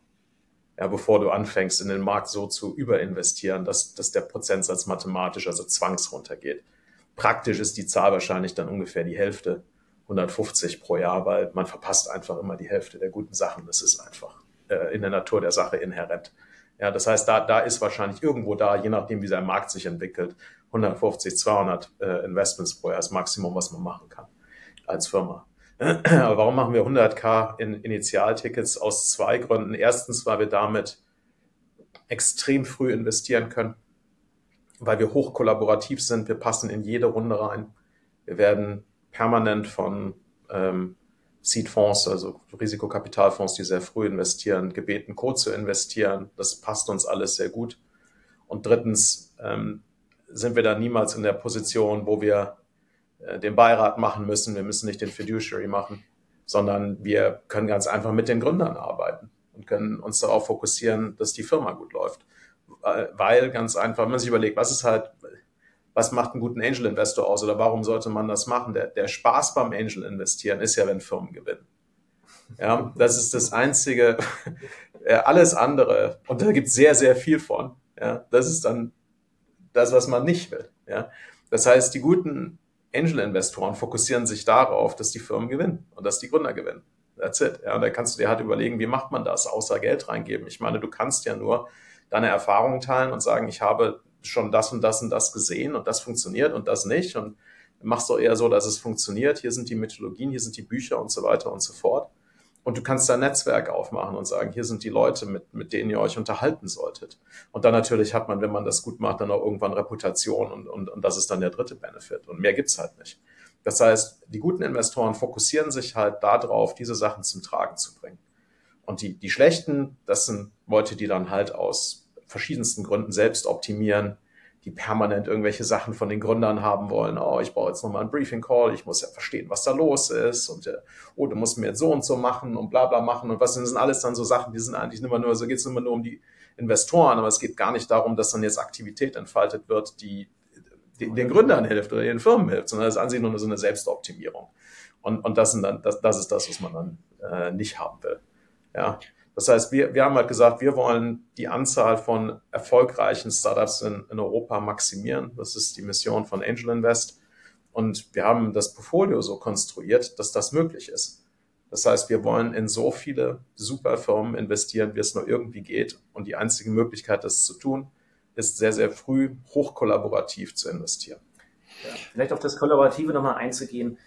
ja, bevor du anfängst, in den Markt so zu überinvestieren, dass, dass der Prozentsatz mathematisch, also zwangs runtergeht. Praktisch ist die Zahl wahrscheinlich dann ungefähr die Hälfte, 150 pro Jahr, weil man verpasst einfach immer die Hälfte der guten Sachen. Das ist einfach äh, in der Natur der Sache inhärent. Ja, das heißt, da, da ist wahrscheinlich irgendwo da, je nachdem, wie sein Markt sich entwickelt, 150, 200 äh, Investments pro Jahr das Maximum, was man machen kann als Firma. Aber warum machen wir 100k in Initialtickets? Aus zwei Gründen. Erstens, weil wir damit extrem früh investieren können, weil wir hoch kollaborativ sind. Wir passen in jede Runde rein. Wir werden permanent von ähm, Seed-Fonds, also Risikokapitalfonds, die sehr früh investieren, gebeten, Co zu investieren. Das passt uns alles sehr gut. Und drittens ähm, sind wir da niemals in der Position, wo wir den Beirat machen müssen. Wir müssen nicht den Fiduciary machen, sondern wir können ganz einfach mit den Gründern arbeiten und können uns darauf fokussieren, dass die Firma gut läuft. Weil ganz einfach, wenn man sich überlegt, was ist halt, was macht einen guten Angel Investor aus oder warum sollte man das machen? Der, der Spaß beim Angel investieren ist ja, wenn Firmen gewinnen. Ja, das ist das einzige, alles andere, und da gibt es sehr, sehr viel von, ja, das ist dann das, was man nicht will, ja. Das heißt, die guten Angel-Investoren fokussieren sich darauf, dass die Firmen gewinnen und dass die Gründer gewinnen. That's it. Ja, und da kannst du dir halt überlegen, wie macht man das, außer Geld reingeben. Ich meine, du kannst ja nur deine Erfahrungen teilen und sagen, ich habe schon das und das und das gesehen und das funktioniert und das nicht. Und machst doch eher so, dass es funktioniert. Hier sind die Methodologien, hier sind die Bücher und so weiter und so fort. Und du kannst da ein Netzwerk aufmachen und sagen, hier sind die Leute, mit, mit denen ihr euch unterhalten solltet. Und dann natürlich hat man, wenn man das gut macht, dann auch irgendwann Reputation und, und, und das ist dann der dritte Benefit. Und mehr gibt's halt nicht. Das heißt, die guten Investoren fokussieren sich halt darauf, diese Sachen zum Tragen zu bringen. Und die, die schlechten, das sind Leute, die dann halt aus verschiedensten Gründen selbst optimieren, die permanent irgendwelche Sachen von den Gründern haben wollen. Oh, ich baue jetzt nochmal einen Briefing Call, ich muss ja verstehen, was da los ist und äh, oh, du musst mir jetzt so und so machen und bla bla machen und was sind, sind alles dann so Sachen, die sind eigentlich immer nur, so geht es immer nur um die Investoren, aber es geht gar nicht darum, dass dann jetzt Aktivität entfaltet wird, die, die den Gründern hilft oder den Firmen hilft, sondern das ist an sich nur so eine Selbstoptimierung. Und, und das, sind dann, das, das ist das, was man dann äh, nicht haben will. Ja. Das heißt, wir, wir haben halt gesagt, wir wollen die Anzahl von erfolgreichen Startups in, in Europa maximieren. Das ist die Mission von Angel Invest. Und wir haben das Portfolio so konstruiert, dass das möglich ist. Das heißt, wir wollen in so viele super Firmen investieren, wie es nur irgendwie geht. Und die einzige Möglichkeit, das zu tun, ist sehr, sehr früh hochkollaborativ zu investieren. Ja, vielleicht auf das Kollaborative nochmal einzugehen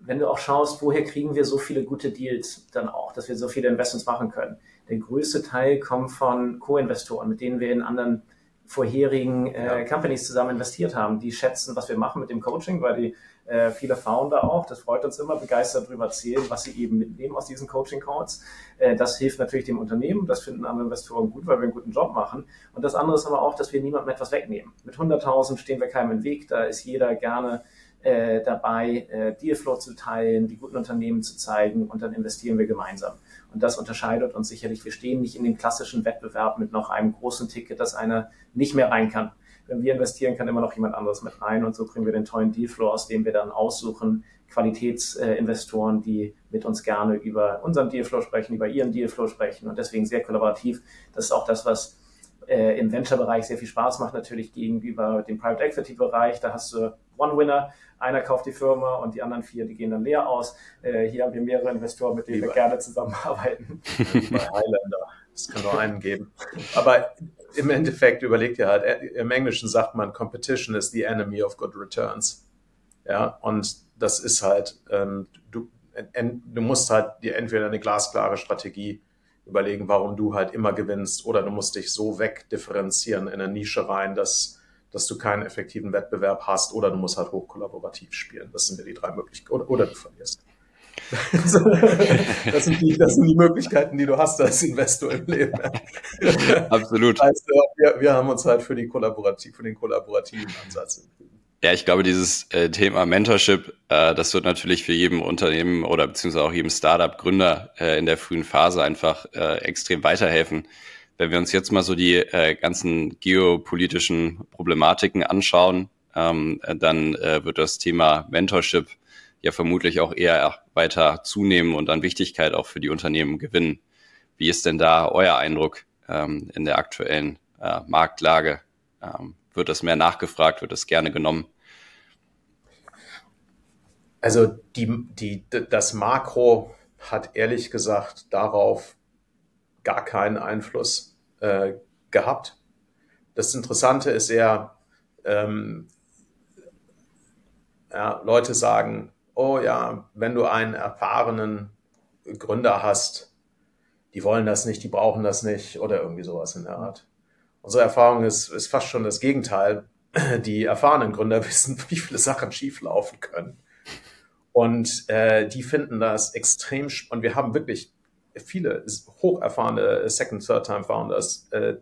wenn du auch schaust, woher kriegen wir so viele gute Deals dann auch, dass wir so viele Investments machen können. Der größte Teil kommt von Co-Investoren, mit denen wir in anderen vorherigen äh, Companies zusammen investiert haben. Die schätzen, was wir machen mit dem Coaching, weil die äh, viele Founder auch, das freut uns immer, begeistert darüber erzählen, was sie eben mitnehmen aus diesen Coaching-Calls. Äh, das hilft natürlich dem Unternehmen, das finden andere Investoren gut, weil wir einen guten Job machen. Und das andere ist aber auch, dass wir niemandem etwas wegnehmen. Mit 100.000 stehen wir keinem im Weg, da ist jeder gerne äh, dabei, äh, Dealflow zu teilen, die guten Unternehmen zu zeigen und dann investieren wir gemeinsam. Und das unterscheidet uns sicherlich. Wir stehen nicht in dem klassischen Wettbewerb mit noch einem großen Ticket, dass einer nicht mehr rein kann. Wenn wir investieren, kann immer noch jemand anderes mit rein und so kriegen wir den tollen Dealflow, aus dem wir dann aussuchen, Qualitätsinvestoren, die mit uns gerne über unseren Dealflow sprechen, über ihren Dealflow sprechen und deswegen sehr kollaborativ. Das ist auch das, was äh, im Venture-Bereich sehr viel Spaß macht, natürlich gegenüber dem Private Equity-Bereich. Da hast du One-Winner, einer kauft die Firma und die anderen vier, die gehen dann leer aus. Äh, hier haben wir mehrere Investoren, mit denen wir gerne zusammenarbeiten. Bei Highlander. Es kann nur einen geben. Aber im Endeffekt überlegt ihr halt, äh, im Englischen sagt man, Competition is the enemy of good returns. Ja, und das ist halt, ähm, du, du musst halt dir entweder eine glasklare Strategie überlegen, warum du halt immer gewinnst, oder du musst dich so wegdifferenzieren in eine Nische rein, dass dass du keinen effektiven Wettbewerb hast oder du musst halt hochkollaborativ spielen. Das sind ja die drei Möglichkeiten. Oder, oder du verlierst. das, sind die, das sind die Möglichkeiten, die du hast als Investor im Leben. Absolut. Also, wir, wir haben uns halt für, Kollaborativ, für den kollaborativen Ansatz entschieden. Ja, ich glaube, dieses äh, Thema Mentorship, äh, das wird natürlich für jedem Unternehmen oder beziehungsweise auch jedem Startup-Gründer äh, in der frühen Phase einfach äh, extrem weiterhelfen. Wenn wir uns jetzt mal so die äh, ganzen geopolitischen Problematiken anschauen, ähm, dann äh, wird das Thema Mentorship ja vermutlich auch eher weiter zunehmen und an Wichtigkeit auch für die Unternehmen gewinnen. Wie ist denn da euer Eindruck ähm, in der aktuellen äh, Marktlage? Ähm, wird das mehr nachgefragt? Wird das gerne genommen? Also die, die, das Makro hat ehrlich gesagt darauf gar keinen Einfluss äh, gehabt. Das Interessante ist eher, ähm, ja, Leute sagen, oh ja, wenn du einen erfahrenen Gründer hast, die wollen das nicht, die brauchen das nicht oder irgendwie sowas in der Art. Unsere Erfahrung ist, ist fast schon das Gegenteil. Die erfahrenen Gründer wissen, wie viele Sachen schieflaufen können. Und äh, die finden das extrem, und wir haben wirklich viele hocherfahrene Second, Third-Time Founders, äh,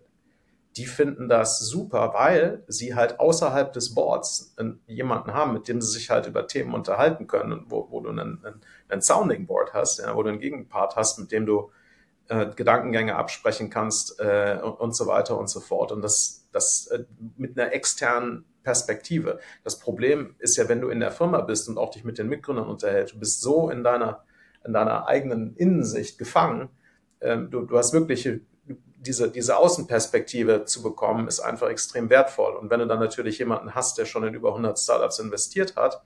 die finden das super, weil sie halt außerhalb des Boards jemanden haben, mit dem sie sich halt über Themen unterhalten können, wo, wo du einen, einen, Sounding Board hast, ja, wo du einen Gegenpart hast, mit dem du äh, Gedankengänge absprechen kannst äh, und, und, so weiter und so fort. Und das, das äh, mit einer externen Perspektive. Das Problem ist ja, wenn du in der Firma bist und auch dich mit den Mitgründern unterhältst, du bist so in deiner in deiner eigenen Innensicht gefangen. Ähm, du, du hast wirklich diese, diese Außenperspektive zu bekommen, ist einfach extrem wertvoll. Und wenn du dann natürlich jemanden hast, der schon in über 100 Startups investiert hat,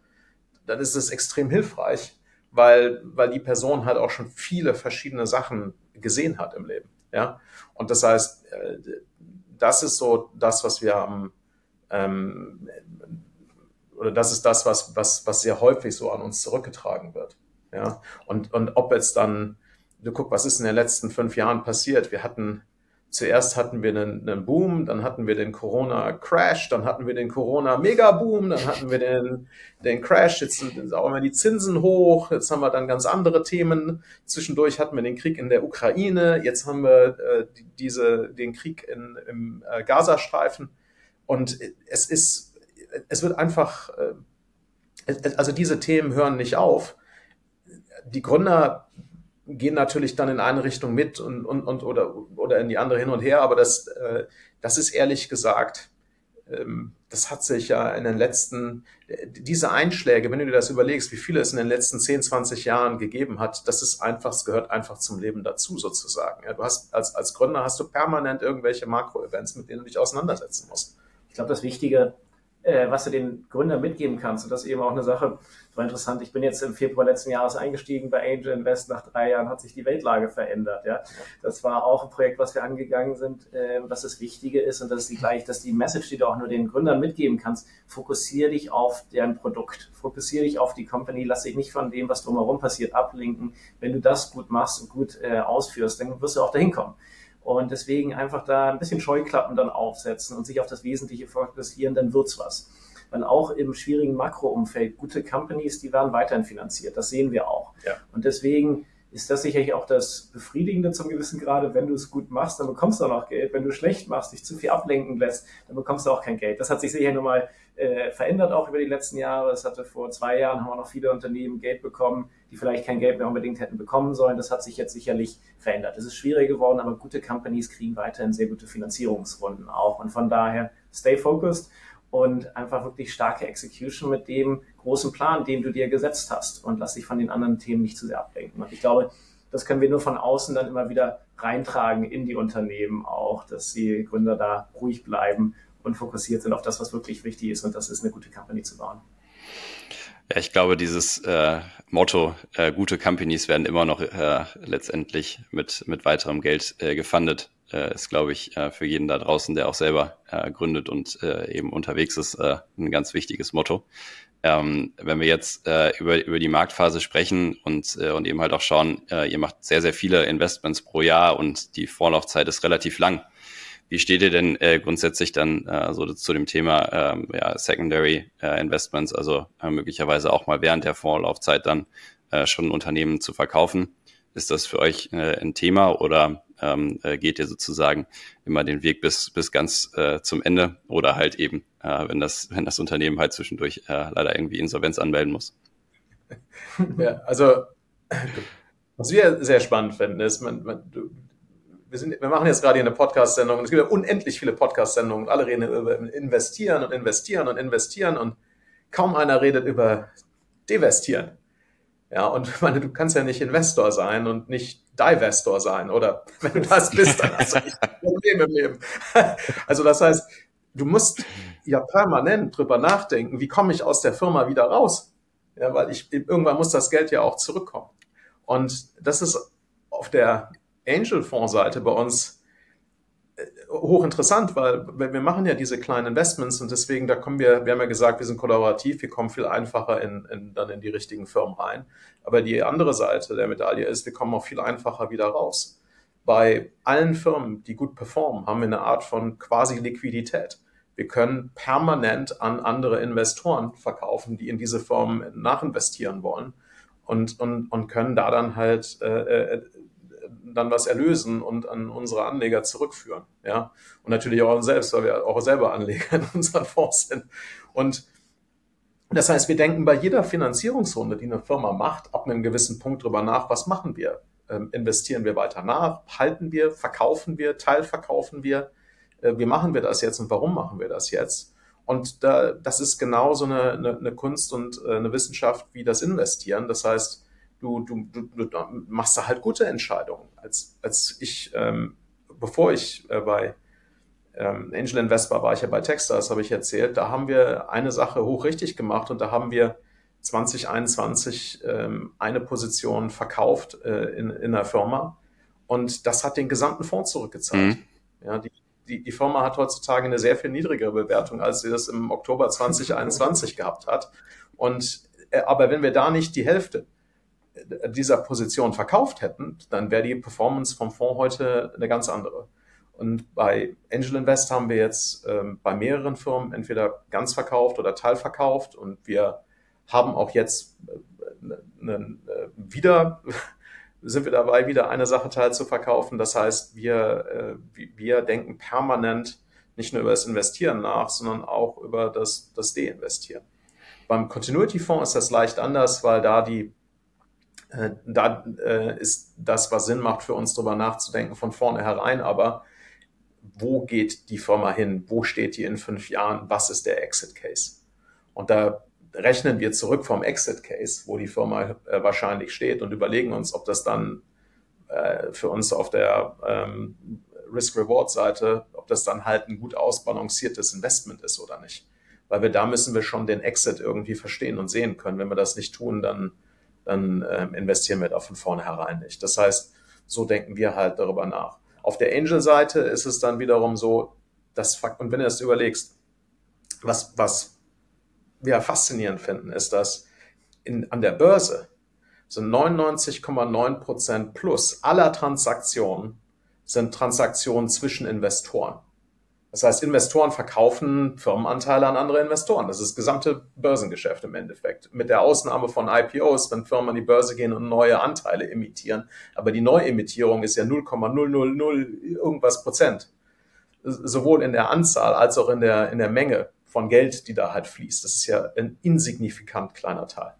dann ist es extrem hilfreich, weil, weil die Person halt auch schon viele verschiedene Sachen gesehen hat im Leben. Ja, und das heißt, äh, das ist so das, was wir haben, ähm, oder das ist das, was, was, was sehr häufig so an uns zurückgetragen wird. Ja, und, und ob jetzt dann du guck, was ist in den letzten fünf Jahren passiert? Wir hatten zuerst hatten wir einen, einen Boom, dann hatten wir den Corona-Crash, dann hatten wir den Corona-Mega-Boom, dann hatten wir den, den Crash, jetzt sind auch immer die Zinsen hoch, jetzt haben wir dann ganz andere Themen. Zwischendurch hatten wir den Krieg in der Ukraine, jetzt haben wir äh, diese, den Krieg in, im äh, Gazastreifen. Und es ist, es wird einfach, äh, also diese Themen hören nicht auf. Die Gründer gehen natürlich dann in eine Richtung mit und, und, und oder, oder in die andere hin und her, aber das, äh, das ist ehrlich gesagt, ähm, das hat sich ja in den letzten, diese Einschläge, wenn du dir das überlegst, wie viele es in den letzten 10, 20 Jahren gegeben hat, das ist einfach, es gehört einfach zum Leben dazu sozusagen. Ja, du hast, als, als Gründer hast du permanent irgendwelche Makro-Events, mit denen du dich auseinandersetzen musst. Ich glaube, das Wichtige äh, was du den Gründern mitgeben kannst. Und das ist eben auch eine Sache, war interessant. Ich bin jetzt im Februar letzten Jahres eingestiegen bei Angel Invest. Nach drei Jahren hat sich die Weltlage verändert. Ja, das war auch ein Projekt, was wir angegangen sind, äh, was das Wichtige ist. Und das ist die gleich, dass die Message, die du auch nur den Gründern mitgeben kannst, fokussiere dich auf deren Produkt. Fokussiere dich auf die Company. Lass dich nicht von dem, was drumherum passiert, ablenken. Wenn du das gut machst und gut äh, ausführst, dann wirst du auch dahin kommen. Und deswegen einfach da ein bisschen Scheuklappen dann aufsetzen und sich auf das Wesentliche fokussieren, dann wird's was. Weil auch im schwierigen Makroumfeld gute Companies, die werden weiterhin finanziert. Das sehen wir auch. Ja. Und deswegen ist das sicherlich auch das Befriedigende zum gewissen Grade. Wenn du es gut machst, dann bekommst du auch noch Geld. Wenn du schlecht machst, dich zu viel ablenken lässt, dann bekommst du auch kein Geld. Das hat sich sicher nochmal äh, verändert auch über die letzten Jahre. Es hatte vor zwei Jahren, haben wir noch viele Unternehmen Geld bekommen, die vielleicht kein Geld mehr unbedingt hätten bekommen sollen. Das hat sich jetzt sicherlich verändert. Es ist schwieriger geworden, aber gute Companies kriegen weiterhin sehr gute Finanzierungsrunden auch. Und von daher, stay focused und einfach wirklich starke Execution mit dem großen Plan, den du dir gesetzt hast und lass dich von den anderen Themen nicht zu sehr ablenken. Und ich glaube, das können wir nur von außen dann immer wieder reintragen in die Unternehmen auch, dass die Gründer da ruhig bleiben und fokussiert sind auf das, was wirklich wichtig ist und das ist eine gute Company zu bauen. Ja, ich glaube, dieses äh, Motto, äh, gute Companies werden immer noch äh, letztendlich mit, mit weiterem Geld äh, gefundet, äh, ist, glaube ich, äh, für jeden da draußen, der auch selber äh, gründet und äh, eben unterwegs ist, äh, ein ganz wichtiges Motto. Ähm, wenn wir jetzt äh, über, über die Marktphase sprechen und, und eben halt auch schauen, ihr macht sehr, sehr viele Investments pro Jahr und die Vorlaufzeit ist relativ lang. Wie steht ihr denn grundsätzlich dann so zu dem Thema ähm, ja, Secondary Investments, also möglicherweise auch mal während der Vorlaufzeit dann schon Unternehmen zu verkaufen? Ist das für euch ein Thema oder ähm, äh, geht ihr sozusagen immer den Weg bis, bis ganz äh, zum Ende oder halt eben, äh, wenn, das, wenn das Unternehmen halt zwischendurch äh, leider irgendwie Insolvenz anmelden muss? Ja, also was wir sehr spannend finden, ist, man, man, wir, sind, wir machen jetzt gerade hier eine Podcast-Sendung und es gibt ja unendlich viele Podcast-Sendungen und alle reden über investieren und investieren und investieren und kaum einer redet über devestieren. Ja, und meine, du kannst ja nicht Investor sein und nicht Divestor sein. Oder wenn du das bist, dann hast du nicht ein Problem im Leben. Also das heißt, du musst ja permanent drüber nachdenken, wie komme ich aus der Firma wieder raus? Ja, weil ich, irgendwann muss das Geld ja auch zurückkommen. Und das ist auf der Angel-Fonds-Seite bei uns hochinteressant, weil wir machen ja diese kleinen Investments und deswegen, da kommen wir, wir haben ja gesagt, wir sind kollaborativ, wir kommen viel einfacher in, in, dann in die richtigen Firmen rein. Aber die andere Seite der Medaille ist, wir kommen auch viel einfacher wieder raus. Bei allen Firmen, die gut performen, haben wir eine Art von quasi Liquidität. Wir können permanent an andere Investoren verkaufen, die in diese Firmen nachinvestieren wollen und, und, und können da dann halt äh, äh dann was erlösen und an unsere Anleger zurückführen. Ja? Und natürlich auch uns selbst, weil wir auch selber Anleger in unseren Fonds sind. Und das heißt, wir denken bei jeder Finanzierungsrunde, die eine Firma macht, ab einem gewissen Punkt drüber nach, was machen wir? Ähm, investieren wir weiter nach? Halten wir? Verkaufen wir? Teilverkaufen wir? Äh, wie machen wir das jetzt und warum machen wir das jetzt? Und da, das ist genauso eine, eine, eine Kunst und äh, eine Wissenschaft wie das Investieren. Das heißt, du, du, du, du machst da halt gute Entscheidungen. Als, als ich, ähm, bevor ich äh, bei ähm, Angel Invest war, war ich ja bei Techstars, habe ich erzählt, da haben wir eine Sache hoch richtig gemacht und da haben wir 2021 ähm, eine Position verkauft äh, in, in der Firma und das hat den gesamten Fonds zurückgezahlt. Mhm. Ja, die, die, die Firma hat heutzutage eine sehr viel niedrigere Bewertung, als sie das im Oktober 2021 gehabt hat. Und äh, aber wenn wir da nicht die Hälfte dieser Position verkauft hätten, dann wäre die Performance vom Fonds heute eine ganz andere. Und bei Angel Invest haben wir jetzt ähm, bei mehreren Firmen entweder ganz verkauft oder teilverkauft und wir haben auch jetzt äh, äh, wieder sind wir dabei, wieder eine Sache teil zu verkaufen. Das heißt, wir, äh, wir denken permanent nicht nur über das Investieren nach, sondern auch über das, das Deinvestieren. Beim Continuity Fonds ist das leicht anders, weil da die äh, da äh, ist das, was Sinn macht, für uns darüber nachzudenken, von vornherein. Aber wo geht die Firma hin? Wo steht die in fünf Jahren? Was ist der Exit Case? Und da rechnen wir zurück vom Exit Case, wo die Firma äh, wahrscheinlich steht und überlegen uns, ob das dann äh, für uns auf der ähm, Risk-Reward-Seite, ob das dann halt ein gut ausbalanciertes Investment ist oder nicht. Weil wir da müssen wir schon den Exit irgendwie verstehen und sehen können. Wenn wir das nicht tun, dann, dann äh, investieren wir da von vornherein nicht. Das heißt, so denken wir halt darüber nach. Auf der Angel-Seite ist es dann wiederum so, dass, und wenn du das überlegst, was, was wir faszinierend finden, ist, dass in, an der Börse sind 99,9 Prozent plus aller Transaktionen sind Transaktionen zwischen Investoren. Das heißt, Investoren verkaufen Firmenanteile an andere Investoren. Das ist das gesamte Börsengeschäft im Endeffekt. Mit der Ausnahme von IPOs, wenn Firmen an die Börse gehen und neue Anteile emittieren. Aber die Neuemittierung ist ja 0,000 irgendwas Prozent. Sowohl in der Anzahl als auch in der, in der Menge von Geld, die da halt fließt. Das ist ja ein insignifikant kleiner Teil.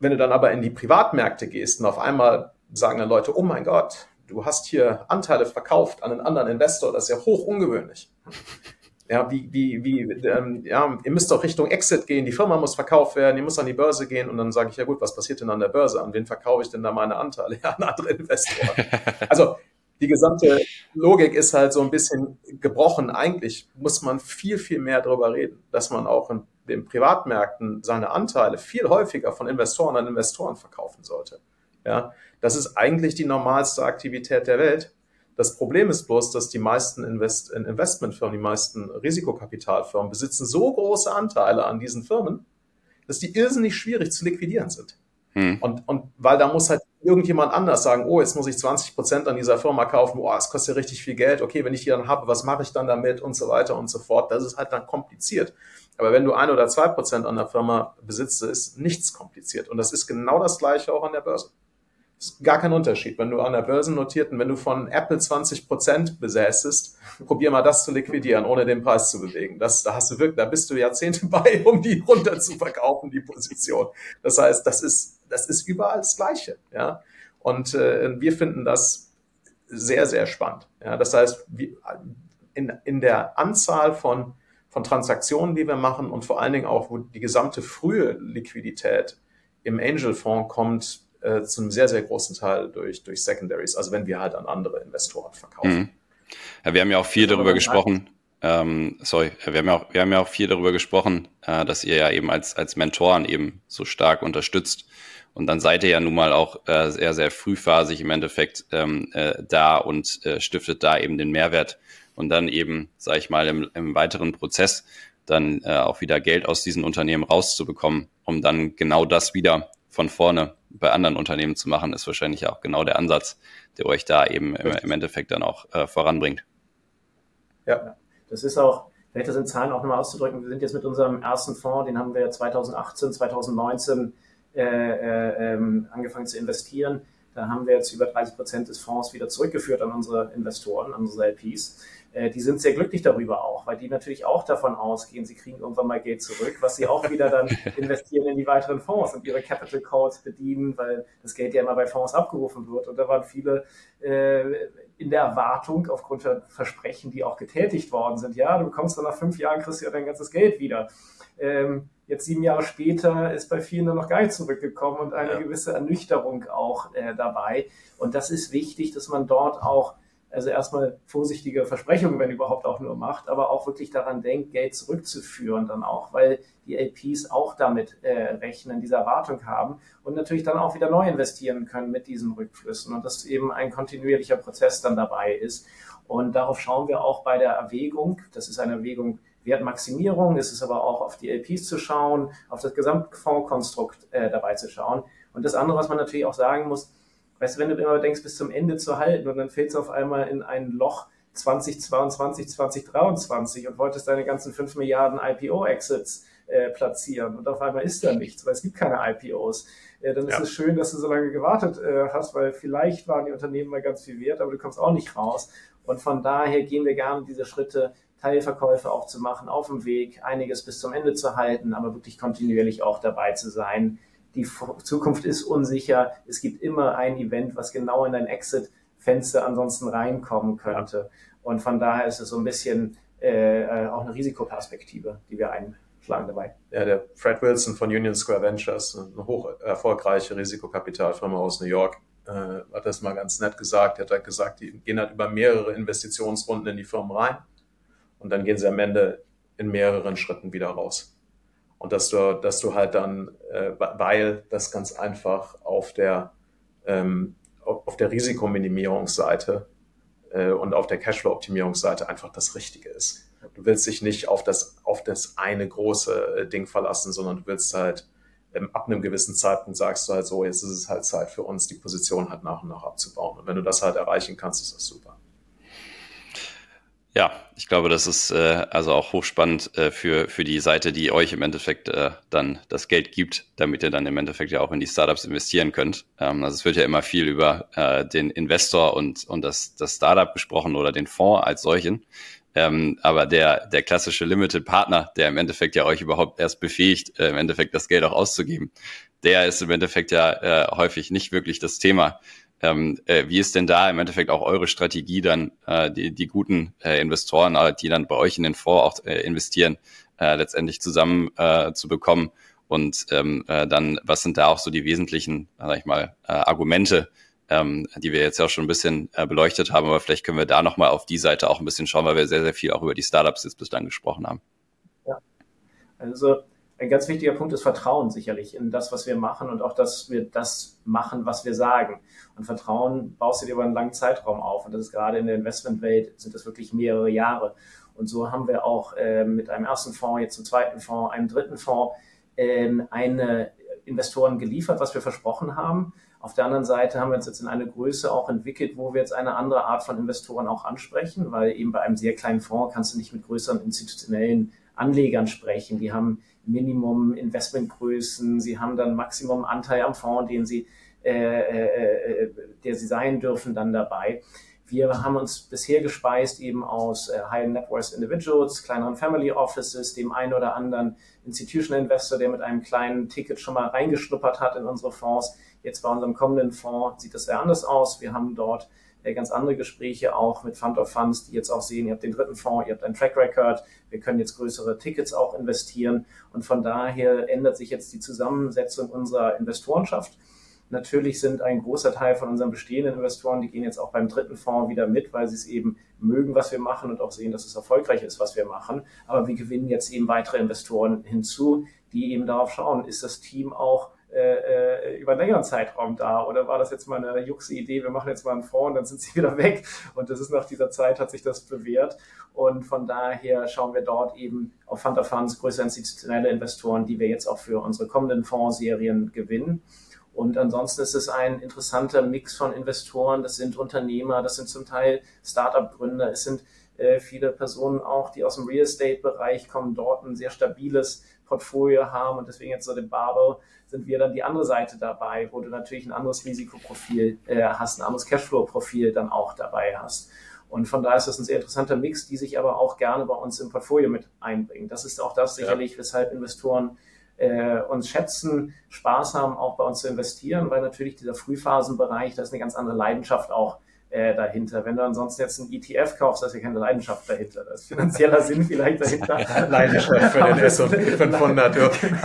Wenn du dann aber in die Privatmärkte gehst und auf einmal sagen dann Leute, oh mein Gott, du hast hier Anteile verkauft an einen anderen Investor, das ist ja hoch ungewöhnlich. Ja, wie, wie, wie, ähm, ja, ihr müsst doch Richtung Exit gehen, die Firma muss verkauft werden, die muss an die Börse gehen und dann sage ich, ja gut, was passiert denn an der Börse? An wen verkaufe ich denn da meine Anteile? Ja, an andere Investoren. Also die gesamte Logik ist halt so ein bisschen gebrochen. Eigentlich muss man viel, viel mehr darüber reden, dass man auch in den Privatmärkten seine Anteile viel häufiger von Investoren an Investoren verkaufen sollte. Ja, das ist eigentlich die normalste Aktivität der Welt. Das Problem ist bloß, dass die meisten Invest Investmentfirmen, die meisten Risikokapitalfirmen besitzen so große Anteile an diesen Firmen, dass die irrsinnig schwierig zu liquidieren sind. Hm. Und, und weil da muss halt irgendjemand anders sagen, oh, jetzt muss ich 20 Prozent an dieser Firma kaufen, oh, es kostet ja richtig viel Geld, okay, wenn ich die dann habe, was mache ich dann damit und so weiter und so fort. Das ist halt dann kompliziert. Aber wenn du ein oder zwei Prozent an der Firma besitzt, ist nichts kompliziert. Und das ist genau das Gleiche auch an der Börse. Ist gar kein Unterschied. Wenn du an der Börse notierten, wenn du von Apple 20 Prozent besäßest, probier mal das zu liquidieren, ohne den Preis zu bewegen. Das, da hast du wirklich, da bist du Jahrzehnte bei, um die runter zu verkaufen, die Position. Das heißt, das ist, das ist überall das Gleiche, ja. Und äh, wir finden das sehr, sehr spannend. Ja, das heißt, in, in der Anzahl von, von Transaktionen, die wir machen und vor allen Dingen auch, wo die gesamte frühe Liquidität im Angel-Fonds kommt, äh, zu einem sehr, sehr großen Teil durch, durch Secondaries, also wenn wir halt an andere Investoren verkaufen. Mhm. Ja, wir haben ja auch viel darüber gesprochen. Ähm, sorry, wir haben ja auch, wir haben ja auch viel darüber gesprochen, äh, dass ihr ja eben als, als Mentoren eben so stark unterstützt. Und dann seid ihr ja nun mal auch äh, sehr, sehr frühphasig im Endeffekt ähm, äh, da und äh, stiftet da eben den Mehrwert. Und dann eben, sage ich mal, im, im weiteren Prozess dann äh, auch wieder Geld aus diesen Unternehmen rauszubekommen, um dann genau das wieder von vorne bei anderen Unternehmen zu machen, ist wahrscheinlich auch genau der Ansatz, der euch da eben im, im Endeffekt dann auch äh, voranbringt. Ja, das ist auch, vielleicht das in Zahlen auch nochmal auszudrücken, wir sind jetzt mit unserem ersten Fonds, den haben wir 2018, 2019 äh, äh, ähm, angefangen zu investieren. Da haben wir jetzt über 30 Prozent des Fonds wieder zurückgeführt an unsere Investoren, an unsere LPs. Äh, die sind sehr glücklich darüber auch, weil die natürlich auch davon ausgehen, sie kriegen irgendwann mal Geld zurück, was sie auch wieder dann investieren in die weiteren Fonds und ihre Capital Calls bedienen, weil das Geld ja immer bei Fonds abgerufen wird. Und da waren viele äh, in der Erwartung, aufgrund der Versprechen, die auch getätigt worden sind, ja, du bekommst dann nach fünf Jahren, kriegst du ja dein ganzes Geld wieder. Ähm, jetzt sieben Jahre später ist bei vielen dann noch gar nicht zurückgekommen und eine ja. gewisse Ernüchterung auch äh, dabei. Und das ist wichtig, dass man dort auch also erstmal vorsichtige Versprechungen, wenn überhaupt auch nur macht, aber auch wirklich daran denkt, Geld zurückzuführen dann auch, weil die LPs auch damit äh, rechnen, diese Erwartung haben und natürlich dann auch wieder neu investieren können mit diesen Rückflüssen und dass eben ein kontinuierlicher Prozess dann dabei ist. Und darauf schauen wir auch bei der Erwägung. Das ist eine Erwägung Wertmaximierung, es ist aber auch auf die LPs zu schauen, auf das Gesamtfondskonstrukt äh, dabei zu schauen. Und das andere, was man natürlich auch sagen muss, weißt du, wenn du immer denkst, bis zum Ende zu halten und dann fällst du auf einmal in ein Loch 2022, 2023 und wolltest deine ganzen 5 Milliarden IPO-Exits äh, platzieren und auf einmal ist da nichts, weil es gibt keine IPOs. Äh, dann ist ja. es schön, dass du so lange gewartet äh, hast, weil vielleicht waren die Unternehmen mal ganz viel wert, aber du kommst auch nicht raus. Und von daher gehen wir gerne diese Schritte, Teilverkäufe auch zu machen, auf dem Weg, einiges bis zum Ende zu halten, aber wirklich kontinuierlich auch dabei zu sein. Die Zukunft ist unsicher. Es gibt immer ein Event, was genau in dein Exit-Fenster ansonsten reinkommen könnte. Und von daher ist es so ein bisschen äh, äh, auch eine Risikoperspektive, die wir einschlagen dabei. Ja, der Fred Wilson von Union Square Ventures, eine hoch erfolgreiche Risikokapitalfirma aus New York, äh, hat das mal ganz nett gesagt. Er hat halt gesagt, die gehen halt über mehrere Investitionsrunden in die Firmen rein und dann gehen sie am Ende in mehreren Schritten wieder raus. Und dass du, dass du halt dann, äh, weil das ganz einfach auf der, ähm, auf der Risikominimierungsseite äh, und auf der Cashflow-Optimierungsseite einfach das Richtige ist. Du willst dich nicht auf das, auf das eine große äh, Ding verlassen, sondern du willst halt ähm, ab einem gewissen Zeitpunkt sagst du halt so, jetzt ist es halt Zeit für uns, die Position halt nach und nach abzubauen. Und wenn du das halt erreichen kannst, ist das super. Ja, ich glaube, das ist äh, also auch hochspannend äh, für, für die Seite, die euch im Endeffekt äh, dann das Geld gibt, damit ihr dann im Endeffekt ja auch in die Startups investieren könnt. Ähm, also es wird ja immer viel über äh, den Investor und, und das, das Startup gesprochen oder den Fonds als solchen. Ähm, aber der, der klassische Limited Partner, der im Endeffekt ja euch überhaupt erst befähigt, äh, im Endeffekt das Geld auch auszugeben, der ist im Endeffekt ja äh, häufig nicht wirklich das Thema. Ähm, äh, wie ist denn da im Endeffekt auch eure Strategie dann, äh, die, die guten äh, Investoren, äh, die dann bei euch in den Fonds auch äh, investieren, äh, letztendlich zusammen äh, zu bekommen? Und ähm, äh, dann, was sind da auch so die wesentlichen, sag ich mal, äh, Argumente, ähm, die wir jetzt ja auch schon ein bisschen äh, beleuchtet haben, aber vielleicht können wir da nochmal auf die Seite auch ein bisschen schauen, weil wir sehr, sehr viel auch über die Startups jetzt bislang gesprochen haben. Ja, also ein ganz wichtiger Punkt ist Vertrauen sicherlich in das, was wir machen und auch, dass wir das machen, was wir sagen. Und Vertrauen baust du dir über einen langen Zeitraum auf. Und das ist gerade in der Investmentwelt sind das wirklich mehrere Jahre. Und so haben wir auch äh, mit einem ersten Fonds, jetzt zum zweiten Fonds, einem dritten Fonds, äh, eine Investoren geliefert, was wir versprochen haben. Auf der anderen Seite haben wir uns jetzt in eine Größe auch entwickelt, wo wir jetzt eine andere Art von Investoren auch ansprechen, weil eben bei einem sehr kleinen Fonds kannst du nicht mit größeren institutionellen Anlegern sprechen. Die haben Minimum Investmentgrößen, sie haben dann Maximum Anteil am Fonds, den sie, äh, äh, äh, der sie sein dürfen, dann dabei. Wir haben uns bisher gespeist eben aus äh, High Net Worth Individuals, kleineren Family Offices, dem einen oder anderen Institutional Investor, der mit einem kleinen Ticket schon mal reingeschnuppert hat in unsere Fonds. Jetzt bei unserem kommenden Fonds sieht das sehr anders aus. Wir haben dort ganz andere Gespräche auch mit Fund of Funds, die jetzt auch sehen, ihr habt den dritten Fonds, ihr habt einen Track Record, wir können jetzt größere Tickets auch investieren und von daher ändert sich jetzt die Zusammensetzung unserer Investorenschaft. Natürlich sind ein großer Teil von unseren bestehenden Investoren, die gehen jetzt auch beim dritten Fonds wieder mit, weil sie es eben mögen, was wir machen und auch sehen, dass es erfolgreich ist, was wir machen. Aber wir gewinnen jetzt eben weitere Investoren hinzu, die eben darauf schauen, ist das Team auch äh, äh, über einen längeren Zeitraum da? Oder war das jetzt mal eine juxe Idee, wir machen jetzt mal einen Fonds und dann sind sie wieder weg? Und das ist nach dieser Zeit, hat sich das bewährt. Und von daher schauen wir dort eben auf Fund of Funds, größere institutionelle Investoren, die wir jetzt auch für unsere kommenden Fondsserien gewinnen. Und ansonsten ist es ein interessanter Mix von Investoren. Das sind Unternehmer, das sind zum Teil Startup-Gründer, es sind äh, viele Personen auch, die aus dem Real Estate-Bereich kommen, dort ein sehr stabiles Portfolio haben und deswegen jetzt so den Barbell sind wir dann die andere Seite dabei, wo du natürlich ein anderes Risikoprofil äh, hast, ein anderes Cashflow-Profil dann auch dabei hast. Und von daher ist das ein sehr interessanter Mix, die sich aber auch gerne bei uns im Portfolio mit einbringen. Das ist auch das sicherlich, ja. weshalb Investoren äh, uns schätzen, Spaß haben, auch bei uns zu investieren, weil natürlich dieser Frühphasenbereich, da ist eine ganz andere Leidenschaft auch äh, dahinter. Wenn du ansonsten jetzt einen ETF kaufst, da ist ja keine Leidenschaft dahinter. Da ist finanzieller Sinn vielleicht dahinter. Leidenschaft für den S&P 500. genau.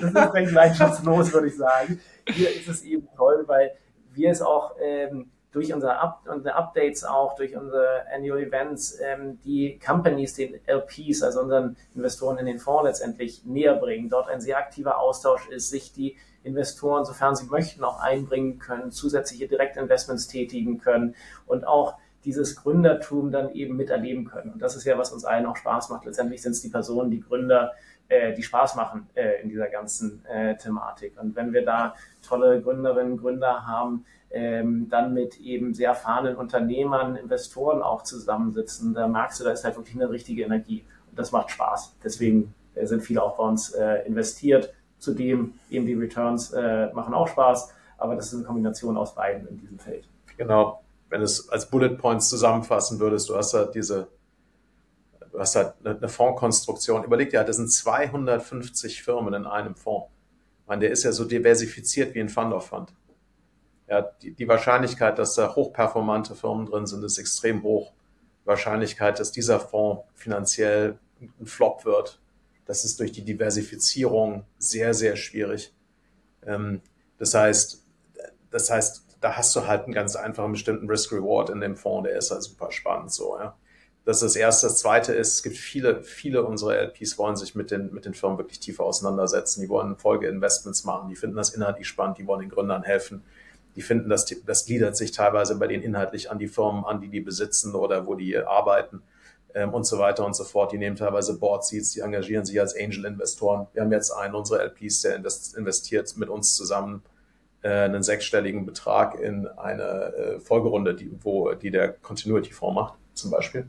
Das ist recht leidenschaftslos, würde ich sagen. Hier ist es eben toll, weil wir es auch ähm, durch unsere, Up unsere Updates auch, durch unsere Annual Events, ähm, die Companies, den LPs, also unseren Investoren in den Fonds letztendlich näher bringen. Dort ein sehr aktiver Austausch ist, sich die Investoren, sofern sie möchten, auch einbringen können, zusätzliche Direktinvestments tätigen können und auch dieses Gründertum dann eben miterleben können. Und das ist ja, was uns allen auch Spaß macht. Letztendlich sind es die Personen, die Gründer, äh, die Spaß machen äh, in dieser ganzen äh, Thematik. Und wenn wir da tolle Gründerinnen, Gründer haben, ähm, dann mit eben sehr erfahrenen Unternehmern, Investoren auch zusammensitzen, da merkst du, da ist halt wirklich eine richtige Energie. Und das macht Spaß. Deswegen äh, sind viele auch bei uns äh, investiert. Zudem eben die Returns äh, machen auch Spaß, aber das ist eine Kombination aus beiden in diesem Feld. Genau. Wenn du es als Bullet Points zusammenfassen würdest, du hast halt diese du hast halt eine Fondskonstruktion. Überleg dir, das sind 250 Firmen in einem Fonds. Ich meine, der ist ja so diversifiziert wie ein Fund of Fund. Ja, die, die Wahrscheinlichkeit, dass da hochperformante Firmen drin sind, ist extrem hoch. Die Wahrscheinlichkeit, dass dieser Fonds finanziell ein Flop wird, das ist durch die Diversifizierung sehr, sehr schwierig. Ähm, das heißt, das heißt, da hast du halt einen ganz einfachen bestimmten Risk-Reward in dem Fonds, der ist halt super spannend so, ja. Das ist das Erste. Das Zweite ist, es gibt viele, viele unserer LPs wollen sich mit den, mit den Firmen wirklich tiefer auseinandersetzen. Die wollen Folgeinvestments machen. Die finden das inhaltlich spannend. Die wollen den Gründern helfen. Die finden, dass das gliedert sich teilweise bei denen inhaltlich an die Firmen an, die die besitzen oder wo die arbeiten ähm, und so weiter und so fort. Die nehmen teilweise Board Seats, die engagieren sich als Angel-Investoren. Wir haben jetzt einen unserer LPs, der investiert mit uns zusammen äh, einen sechsstelligen Betrag in eine äh, Folgerunde, die, wo, die der Continuity-Fonds macht, zum Beispiel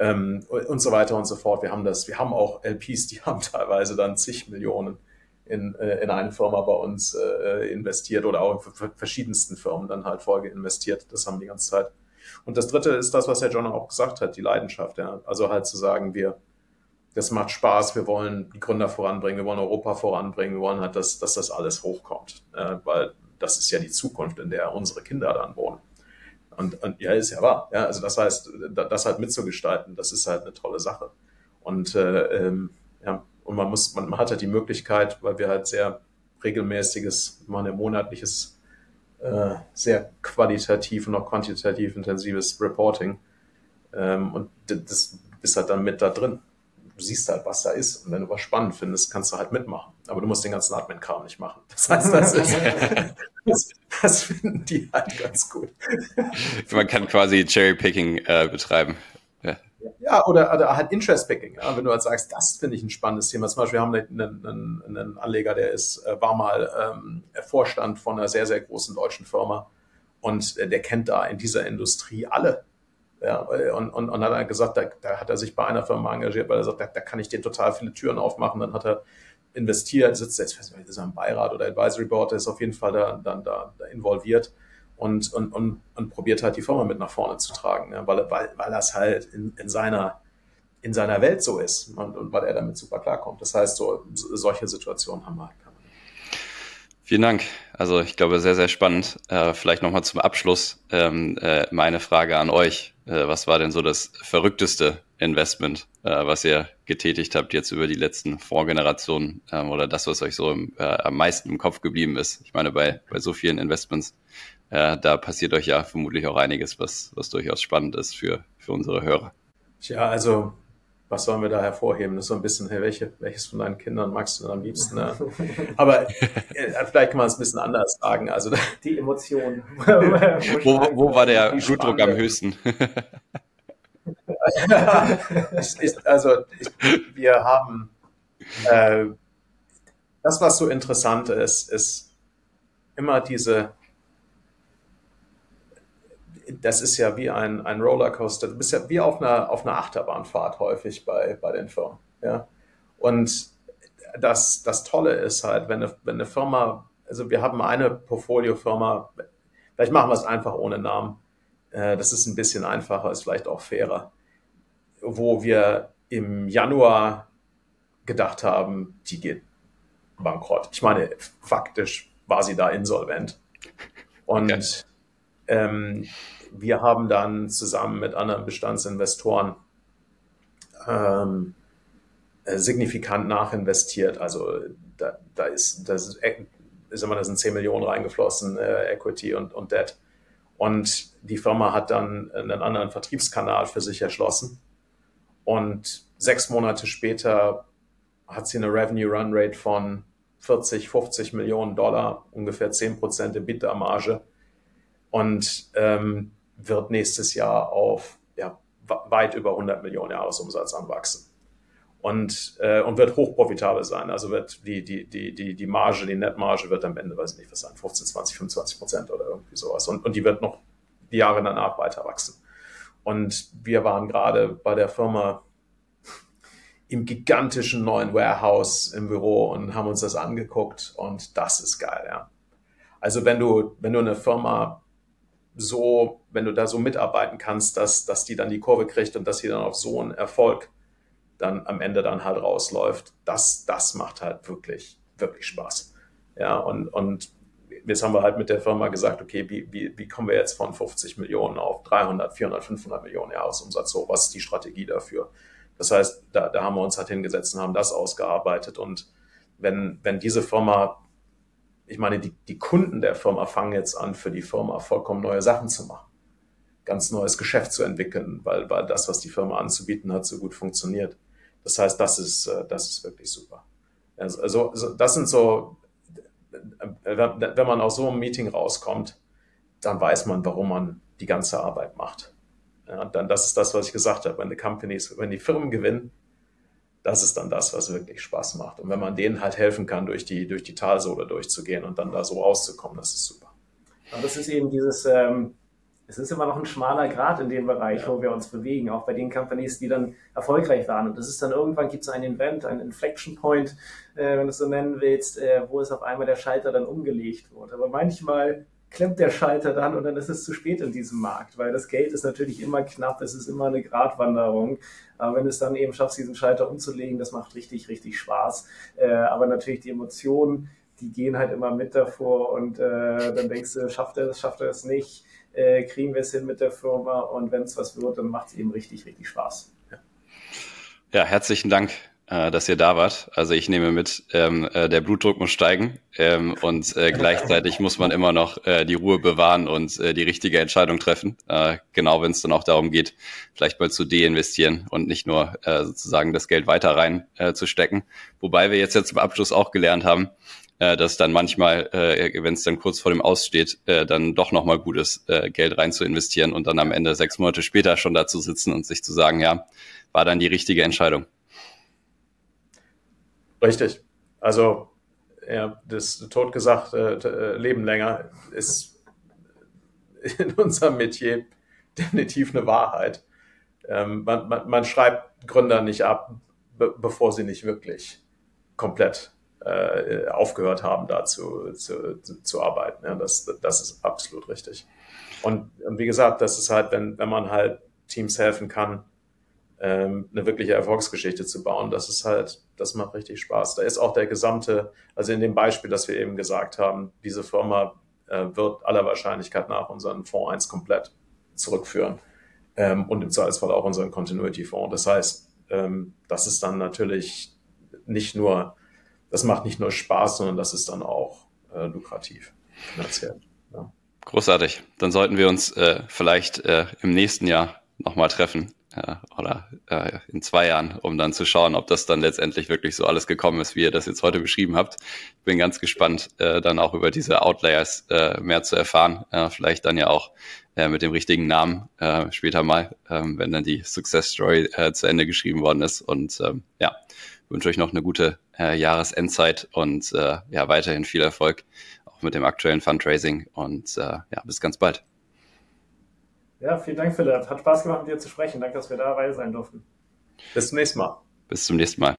ähm, und so weiter und so fort. Wir haben das, wir haben auch LPs, die haben teilweise dann zig Millionen in, äh, in eine Firma bei uns äh, investiert oder auch in verschiedensten Firmen dann halt Folge investiert. Das haben die ganze Zeit. Und das dritte ist das, was Herr John auch gesagt hat, die Leidenschaft. Ja. Also halt zu sagen, wir, das macht Spaß, wir wollen die Gründer voranbringen, wir wollen Europa voranbringen, wir wollen halt, dass, dass das alles hochkommt. Äh, weil das ist ja die Zukunft, in der unsere Kinder dann wohnen. Und, und ja, ist ja wahr. Ja, also das heißt, das halt mitzugestalten, das ist halt eine tolle Sache. Und äh, ähm, ja, und man muss, man, man hat halt die Möglichkeit, weil wir halt sehr regelmäßiges, man ein monatliches, äh, sehr qualitativ und auch quantitativ intensives Reporting. Ähm, und das bist halt dann mit da drin. Du siehst halt, was da ist. Und wenn du was spannend findest, kannst du halt mitmachen. Aber du musst den ganzen Admin-Kram nicht machen. Das heißt, das ist, das, das, finden die halt ganz gut. Man kann quasi Cherry-Picking äh, betreiben. Ja. oder, oder halt Interest-Picking. Ja? Wenn du halt sagst, das finde ich ein spannendes Thema. Zum Beispiel haben wir einen, einen, einen Anleger, der ist, äh, war mal ähm, Vorstand von einer sehr, sehr großen deutschen Firma. Und äh, der kennt da in dieser Industrie alle. Ja, und, und, und hat er gesagt, da, da hat er sich bei einer Firma engagiert, weil er sagt, da, da kann ich dir total viele Türen aufmachen. Dann hat er investiert, sitzt jetzt, weiß nicht, ist er im Beirat oder Advisory Board, der ist auf jeden Fall da, dann da, da involviert und, und, und, und probiert halt die Firma mit nach vorne zu tragen, ne? weil, weil, weil das halt in, in seiner in seiner Welt so ist und, und weil er damit super klarkommt. Das heißt, so, solche Situationen haben wir halt. Vielen Dank. Also ich glaube, sehr, sehr spannend. Äh, vielleicht nochmal zum Abschluss ähm, äh, meine Frage an euch. Äh, was war denn so das verrückteste Investment, äh, was ihr getätigt habt jetzt über die letzten Vorgenerationen ähm, oder das, was euch so im, äh, am meisten im Kopf geblieben ist? Ich meine, bei, bei so vielen Investments, äh, da passiert euch ja vermutlich auch einiges, was, was durchaus spannend ist für, für unsere Hörer. Ja, also was sollen wir da hervorheben? Das ist so ein bisschen, hey, welche, welches von deinen Kindern magst du denn am liebsten? Ne? Aber äh, vielleicht kann man es ein bisschen anders sagen. Also die Emotionen. wo, wo war der Blutdruck am höchsten? ich, ich, also ich, wir haben äh, das, was so interessant ist, ist immer diese das ist ja wie ein, ein Rollercoaster. Du bist ja wie auf einer, auf einer Achterbahnfahrt häufig bei, bei den Firmen. Ja? Und das, das Tolle ist halt, wenn eine, wenn eine Firma, also wir haben eine Portfoliofirma, vielleicht machen wir es einfach ohne Namen. Äh, das ist ein bisschen einfacher, ist vielleicht auch fairer. Wo wir im Januar gedacht haben, die geht bankrott. Ich meine, faktisch war sie da insolvent. Und okay. ähm, wir haben dann zusammen mit anderen Bestandsinvestoren ähm, äh, signifikant nachinvestiert. Also da, da ist, das ist, ist immer, da sind 10 Millionen reingeflossen, äh, Equity und, und Debt. Und die Firma hat dann einen anderen Vertriebskanal für sich erschlossen. Und sechs Monate später hat sie eine Revenue Run Rate von 40, 50 Millionen Dollar, ungefähr 10 Prozent EBITDA-Marge. Und ähm, wird nächstes Jahr auf ja, weit über 100 Millionen Jahresumsatz anwachsen. und, äh, und wird hochprofitabel sein. Also wird die, die, die, die, Marge, die Netmarge wird am Ende, weiß ich nicht, was sein, 15, 20, 25 Prozent oder irgendwie sowas. Und, und die wird noch die Jahre danach weiter wachsen. Und wir waren gerade bei der Firma im gigantischen neuen Warehouse im Büro und haben uns das angeguckt und das ist geil, ja. Also wenn du, wenn du eine Firma so, wenn du da so mitarbeiten kannst, dass, dass die dann die Kurve kriegt und dass sie dann auf so einen Erfolg dann am Ende dann halt rausläuft, das, das macht halt wirklich, wirklich Spaß. Ja, und, und jetzt haben wir halt mit der Firma gesagt, okay, wie, wie, wie kommen wir jetzt von 50 Millionen auf 300, 400, 500 Millionen Jahresumsatz so? Was ist die Strategie dafür? Das heißt, da, da haben wir uns halt hingesetzt und haben das ausgearbeitet. Und wenn, wenn diese Firma ich meine, die, die Kunden der Firma fangen jetzt an, für die Firma vollkommen neue Sachen zu machen. Ganz neues Geschäft zu entwickeln, weil, weil das, was die Firma anzubieten hat, so gut funktioniert. Das heißt, das ist, äh, das ist wirklich super. Also, also das sind so, wenn man aus so einem Meeting rauskommt, dann weiß man, warum man die ganze Arbeit macht. Ja, dann, das ist das, was ich gesagt habe. Wenn die Companies, wenn die Firmen gewinnen, das ist dann das, was wirklich Spaß macht. Und wenn man denen halt helfen kann, durch die, durch die Talsohle durchzugehen und dann da so rauszukommen, das ist super. Aber das ist eben dieses, ähm, es ist immer noch ein schmaler Grad in dem Bereich, ja. wo wir uns bewegen, auch bei den Companies, die dann erfolgreich waren. Und das ist dann irgendwann gibt es ein Event, ein Inflection Point, äh, wenn du es so nennen willst, äh, wo es auf einmal der Schalter dann umgelegt wird. Aber manchmal klemmt der Schalter dann und dann ist es zu spät in diesem Markt, weil das Geld ist natürlich immer knapp, es ist immer eine Gratwanderung. Aber wenn du es dann eben schaffst, diesen Schalter umzulegen, das macht richtig, richtig Spaß. Äh, aber natürlich die Emotionen, die gehen halt immer mit davor und äh, dann denkst du, schafft er es, schafft er es nicht, äh, kriegen wir es hin mit der Firma und wenn es was wird, dann macht es eben richtig, richtig Spaß. Ja. ja, herzlichen Dank äh, dass ihr da wart. Also ich nehme mit, ähm, äh, der Blutdruck muss steigen ähm, und äh, gleichzeitig muss man immer noch äh, die Ruhe bewahren und äh, die richtige Entscheidung treffen. Äh, genau, wenn es dann auch darum geht, vielleicht mal zu deinvestieren und nicht nur äh, sozusagen das Geld weiter rein äh, zu stecken. Wobei wir jetzt jetzt zum Abschluss auch gelernt haben, äh, dass dann manchmal, äh, wenn es dann kurz vor dem Aussteht, äh, dann doch nochmal gut ist, äh, Geld rein zu investieren und dann am Ende sechs Monate später schon dazu sitzen und sich zu sagen, ja, war dann die richtige Entscheidung. Richtig. Also, ja, das tot gesagt, äh, äh, Leben länger ist in unserem Metier definitiv eine Wahrheit. Ähm, man, man, man, schreibt Gründer nicht ab, be bevor sie nicht wirklich komplett äh, aufgehört haben, da zu, zu, zu arbeiten. Ja, das, das ist absolut richtig. Und, und wie gesagt, das ist halt, wenn, wenn man halt Teams helfen kann, ähm, eine wirkliche Erfolgsgeschichte zu bauen. Das ist halt, das macht richtig Spaß. Da ist auch der gesamte, also in dem Beispiel, das wir eben gesagt haben, diese Firma äh, wird aller Wahrscheinlichkeit nach unseren Fonds 1 komplett zurückführen ähm, und im Zweifelsfall auch unseren Continuity-Fonds. Das heißt, ähm, das ist dann natürlich nicht nur, das macht nicht nur Spaß, sondern das ist dann auch äh, lukrativ finanziell. Ja. Großartig. Dann sollten wir uns äh, vielleicht äh, im nächsten Jahr nochmal treffen ja, oder äh, in zwei Jahren, um dann zu schauen, ob das dann letztendlich wirklich so alles gekommen ist, wie ihr das jetzt heute beschrieben habt. Bin ganz gespannt, äh, dann auch über diese Outlayers äh, mehr zu erfahren. Äh, vielleicht dann ja auch äh, mit dem richtigen Namen äh, später mal, äh, wenn dann die Success Story äh, zu Ende geschrieben worden ist. Und ähm, ja, wünsche euch noch eine gute äh, Jahresendzeit und äh, ja, weiterhin viel Erfolg auch mit dem aktuellen Fundraising und äh, ja, bis ganz bald. Ja, vielen Dank, Philipp. Hat Spaß gemacht, mit dir zu sprechen. Danke, dass wir dabei sein durften. Bis zum nächsten Mal. Bis zum nächsten Mal.